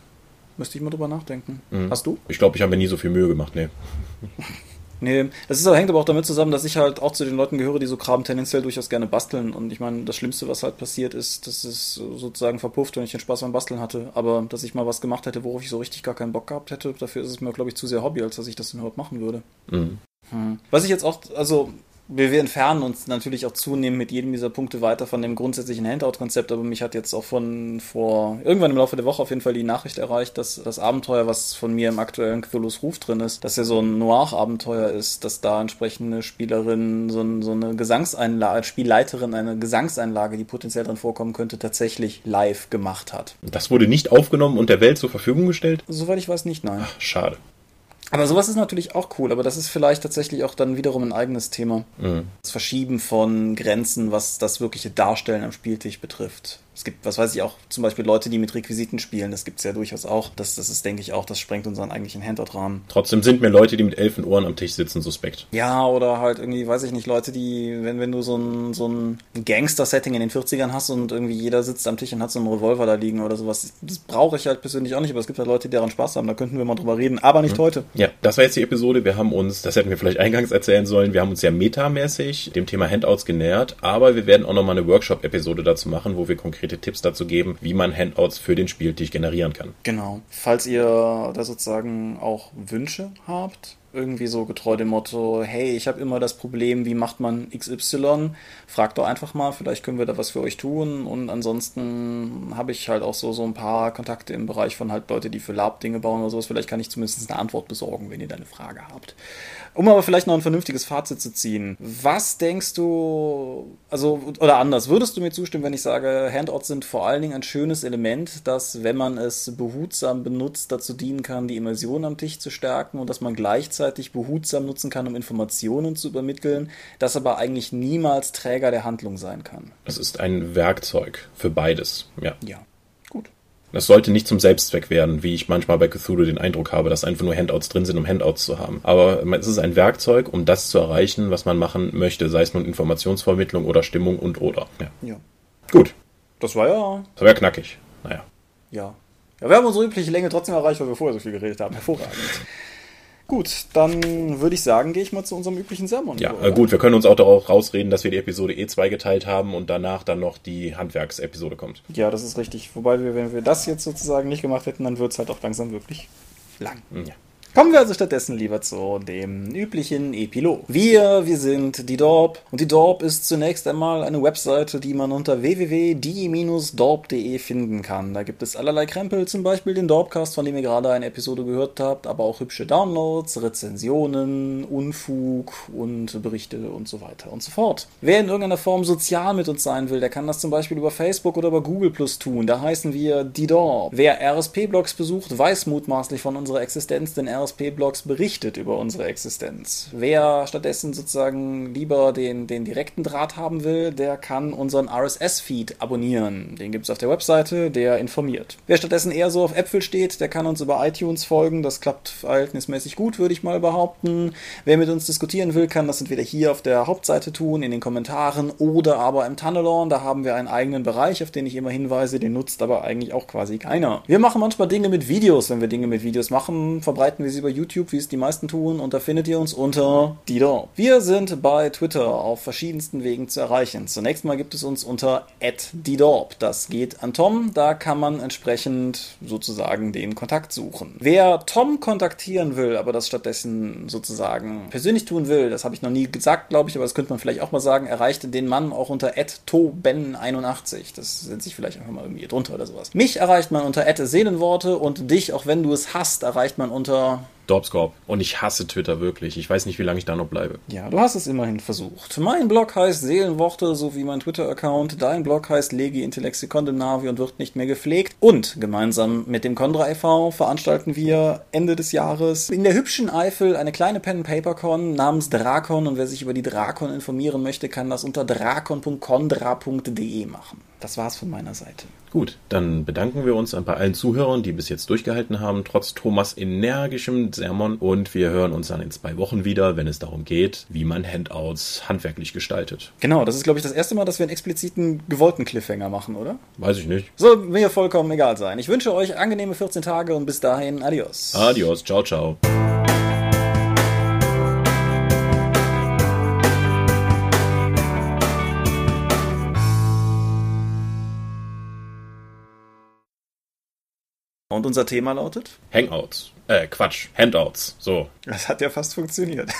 Müsste ich mal drüber nachdenken. Mhm. Hast du? Ich glaube, ich habe mir nie so viel Mühe gemacht, nee. *laughs* Nee, das ist, hängt aber auch damit zusammen, dass ich halt auch zu den Leuten gehöre, die so Kram tendenziell durchaus gerne basteln. Und ich meine, das Schlimmste, was halt passiert ist, dass es sozusagen verpufft, wenn ich den Spaß beim Basteln hatte. Aber dass ich mal was gemacht hätte, worauf ich so richtig gar keinen Bock gehabt hätte, dafür ist es mir, glaube ich, zu sehr Hobby, als dass ich das überhaupt machen würde. Mhm. Hm. Was ich jetzt auch, also wir, wir entfernen uns natürlich auch zunehmend mit jedem dieser Punkte weiter von dem grundsätzlichen Handout-Konzept, aber mich hat jetzt auch von vor irgendwann im Laufe der Woche auf jeden Fall die Nachricht erreicht, dass das Abenteuer, was von mir im aktuellen Cthulhu's Ruf drin ist, dass ja so ein Noir-Abenteuer ist, dass da entsprechende Spielerin so, ein, so eine Gesangseinlage, Spielleiterin eine Gesangseinlage, die potenziell drin vorkommen könnte, tatsächlich live gemacht hat. Das wurde nicht aufgenommen und der Welt zur Verfügung gestellt? Soweit ich weiß nicht, nein. Ach, schade. Aber sowas ist natürlich auch cool, aber das ist vielleicht tatsächlich auch dann wiederum ein eigenes Thema. Mhm. Das Verschieben von Grenzen, was das wirkliche Darstellen am Spieltisch betrifft. Es gibt, was weiß ich auch, zum Beispiel Leute, die mit Requisiten spielen. Das gibt es ja durchaus auch. Das, das ist, denke ich, auch, das sprengt unseren eigentlichen Handout-Rahmen. Trotzdem sind mir Leute, die mit elfen Ohren am Tisch sitzen, suspekt. Ja, oder halt irgendwie, weiß ich nicht, Leute, die, wenn, wenn du so ein, so ein Gangster-Setting in den 40ern hast und irgendwie jeder sitzt am Tisch und hat so einen Revolver da liegen oder sowas. Das brauche ich halt persönlich auch nicht, aber es gibt halt Leute, die daran Spaß haben. Da könnten wir mal drüber reden, aber nicht mhm. heute. Ja, das war jetzt die Episode. Wir haben uns, das hätten wir vielleicht eingangs erzählen sollen, wir haben uns ja metamäßig dem Thema Handouts genähert, aber wir werden auch nochmal eine Workshop-Episode dazu machen, wo wir konkrete Tipps dazu geben, wie man Handouts für den Spieltisch generieren kann. Genau. Falls ihr da sozusagen auch Wünsche habt, irgendwie so getreu dem Motto, hey, ich habe immer das Problem, wie macht man XY? Fragt doch einfach mal, vielleicht können wir da was für euch tun. Und ansonsten habe ich halt auch so, so ein paar Kontakte im Bereich von halt Leute, die für Lab Dinge bauen oder sowas. Vielleicht kann ich zumindest eine Antwort besorgen, wenn ihr da eine Frage habt. Um aber vielleicht noch ein vernünftiges Fazit zu ziehen. Was denkst du, also, oder anders, würdest du mir zustimmen, wenn ich sage, Handouts sind vor allen Dingen ein schönes Element, das, wenn man es behutsam benutzt, dazu dienen kann, die Immersion am Tisch zu stärken und dass man gleichzeitig behutsam nutzen kann, um Informationen zu übermitteln, das aber eigentlich niemals Träger der Handlung sein kann? Es ist ein Werkzeug für beides, ja. Ja. Das sollte nicht zum Selbstzweck werden, wie ich manchmal bei Cthulhu den Eindruck habe, dass einfach nur Handouts drin sind, um Handouts zu haben. Aber es ist ein Werkzeug, um das zu erreichen, was man machen möchte, sei es nun Informationsvermittlung oder Stimmung und oder. Ja. ja. Gut. Das war ja. Das war ja knackig. Naja. Ja. Ja, wir haben unsere übliche Länge trotzdem erreicht, weil wir vorher so viel geredet haben. Hervorragend. Gut, dann würde ich sagen, gehe ich mal zu unserem üblichen Sermon. Ja, über, gut, wir können uns auch darauf rausreden, dass wir die Episode E2 geteilt haben und danach dann noch die Handwerksepisode kommt. Ja, das ist richtig. Wobei wir, wenn wir das jetzt sozusagen nicht gemacht hätten, dann wird es halt auch langsam wirklich lang. Ja. Kommen wir also stattdessen lieber zu dem üblichen Epilog. Wir, wir sind die Dorp und die Dorp ist zunächst einmal eine Webseite, die man unter www.die-dorp.de finden kann. Da gibt es allerlei Krempel, zum Beispiel den Dorpcast, von dem ihr gerade eine Episode gehört habt, aber auch hübsche Downloads, Rezensionen, Unfug und Berichte und so weiter und so fort. Wer in irgendeiner Form sozial mit uns sein will, der kann das zum Beispiel über Facebook oder über Google Plus tun. Da heißen wir die Dorp. Wer RSP-Blogs besucht, weiß mutmaßlich von unserer Existenz, denn RSP-Blogs berichtet über unsere Existenz. Wer stattdessen sozusagen lieber den, den direkten Draht haben will, der kann unseren RSS-Feed abonnieren. Den gibt es auf der Webseite, der informiert. Wer stattdessen eher so auf Äpfel steht, der kann uns über iTunes folgen. Das klappt verhältnismäßig gut, würde ich mal behaupten. Wer mit uns diskutieren will, kann das entweder hier auf der Hauptseite tun, in den Kommentaren oder aber im Tunnelon. Da haben wir einen eigenen Bereich, auf den ich immer hinweise. Den nutzt aber eigentlich auch quasi keiner. Wir machen manchmal Dinge mit Videos. Wenn wir Dinge mit Videos machen, verbreiten wir wie sie bei YouTube, wie es die meisten tun. Und da findet ihr uns unter Didor. Wir sind bei Twitter auf verschiedensten Wegen zu erreichen. Zunächst mal gibt es uns unter @didorp. Das geht an Tom. Da kann man entsprechend sozusagen den Kontakt suchen. Wer Tom kontaktieren will, aber das stattdessen sozusagen persönlich tun will, das habe ich noch nie gesagt, glaube ich, aber das könnte man vielleicht auch mal sagen, erreicht den Mann auch unter toben81. Das setze ich vielleicht einfach mal irgendwie drunter oder sowas. Mich erreicht man unter Seelenworte und dich, auch wenn du es hast, erreicht man unter now. Dorpscorp. Und ich hasse Twitter wirklich. Ich weiß nicht, wie lange ich da noch bleibe. Ja, du hast es immerhin versucht. Mein Blog heißt Seelenworte, so wie mein Twitter-Account. Dein Blog heißt Legi Intellexi Condemnavi und wird nicht mehr gepflegt. Und gemeinsam mit dem Condra e.V. veranstalten wir Ende des Jahres in der hübschen Eifel eine kleine Pen-Paper-Con namens Drakon. Und wer sich über die Drakon informieren möchte, kann das unter drakon.condra.de machen. Das war's von meiner Seite. Gut, dann bedanken wir uns bei allen Zuhörern, die bis jetzt durchgehalten haben, trotz Thomas energischem Sermon. Und wir hören uns dann in zwei Wochen wieder, wenn es darum geht, wie man Handouts handwerklich gestaltet. Genau, das ist, glaube ich, das erste Mal, dass wir einen expliziten gewollten Cliffhanger machen, oder? Weiß ich nicht. Soll mir vollkommen egal sein. Ich wünsche euch angenehme 14 Tage und bis dahin, adios. Adios, ciao, ciao. Und unser Thema lautet? Hangouts. Äh, Quatsch. Handouts. So. Das hat ja fast funktioniert.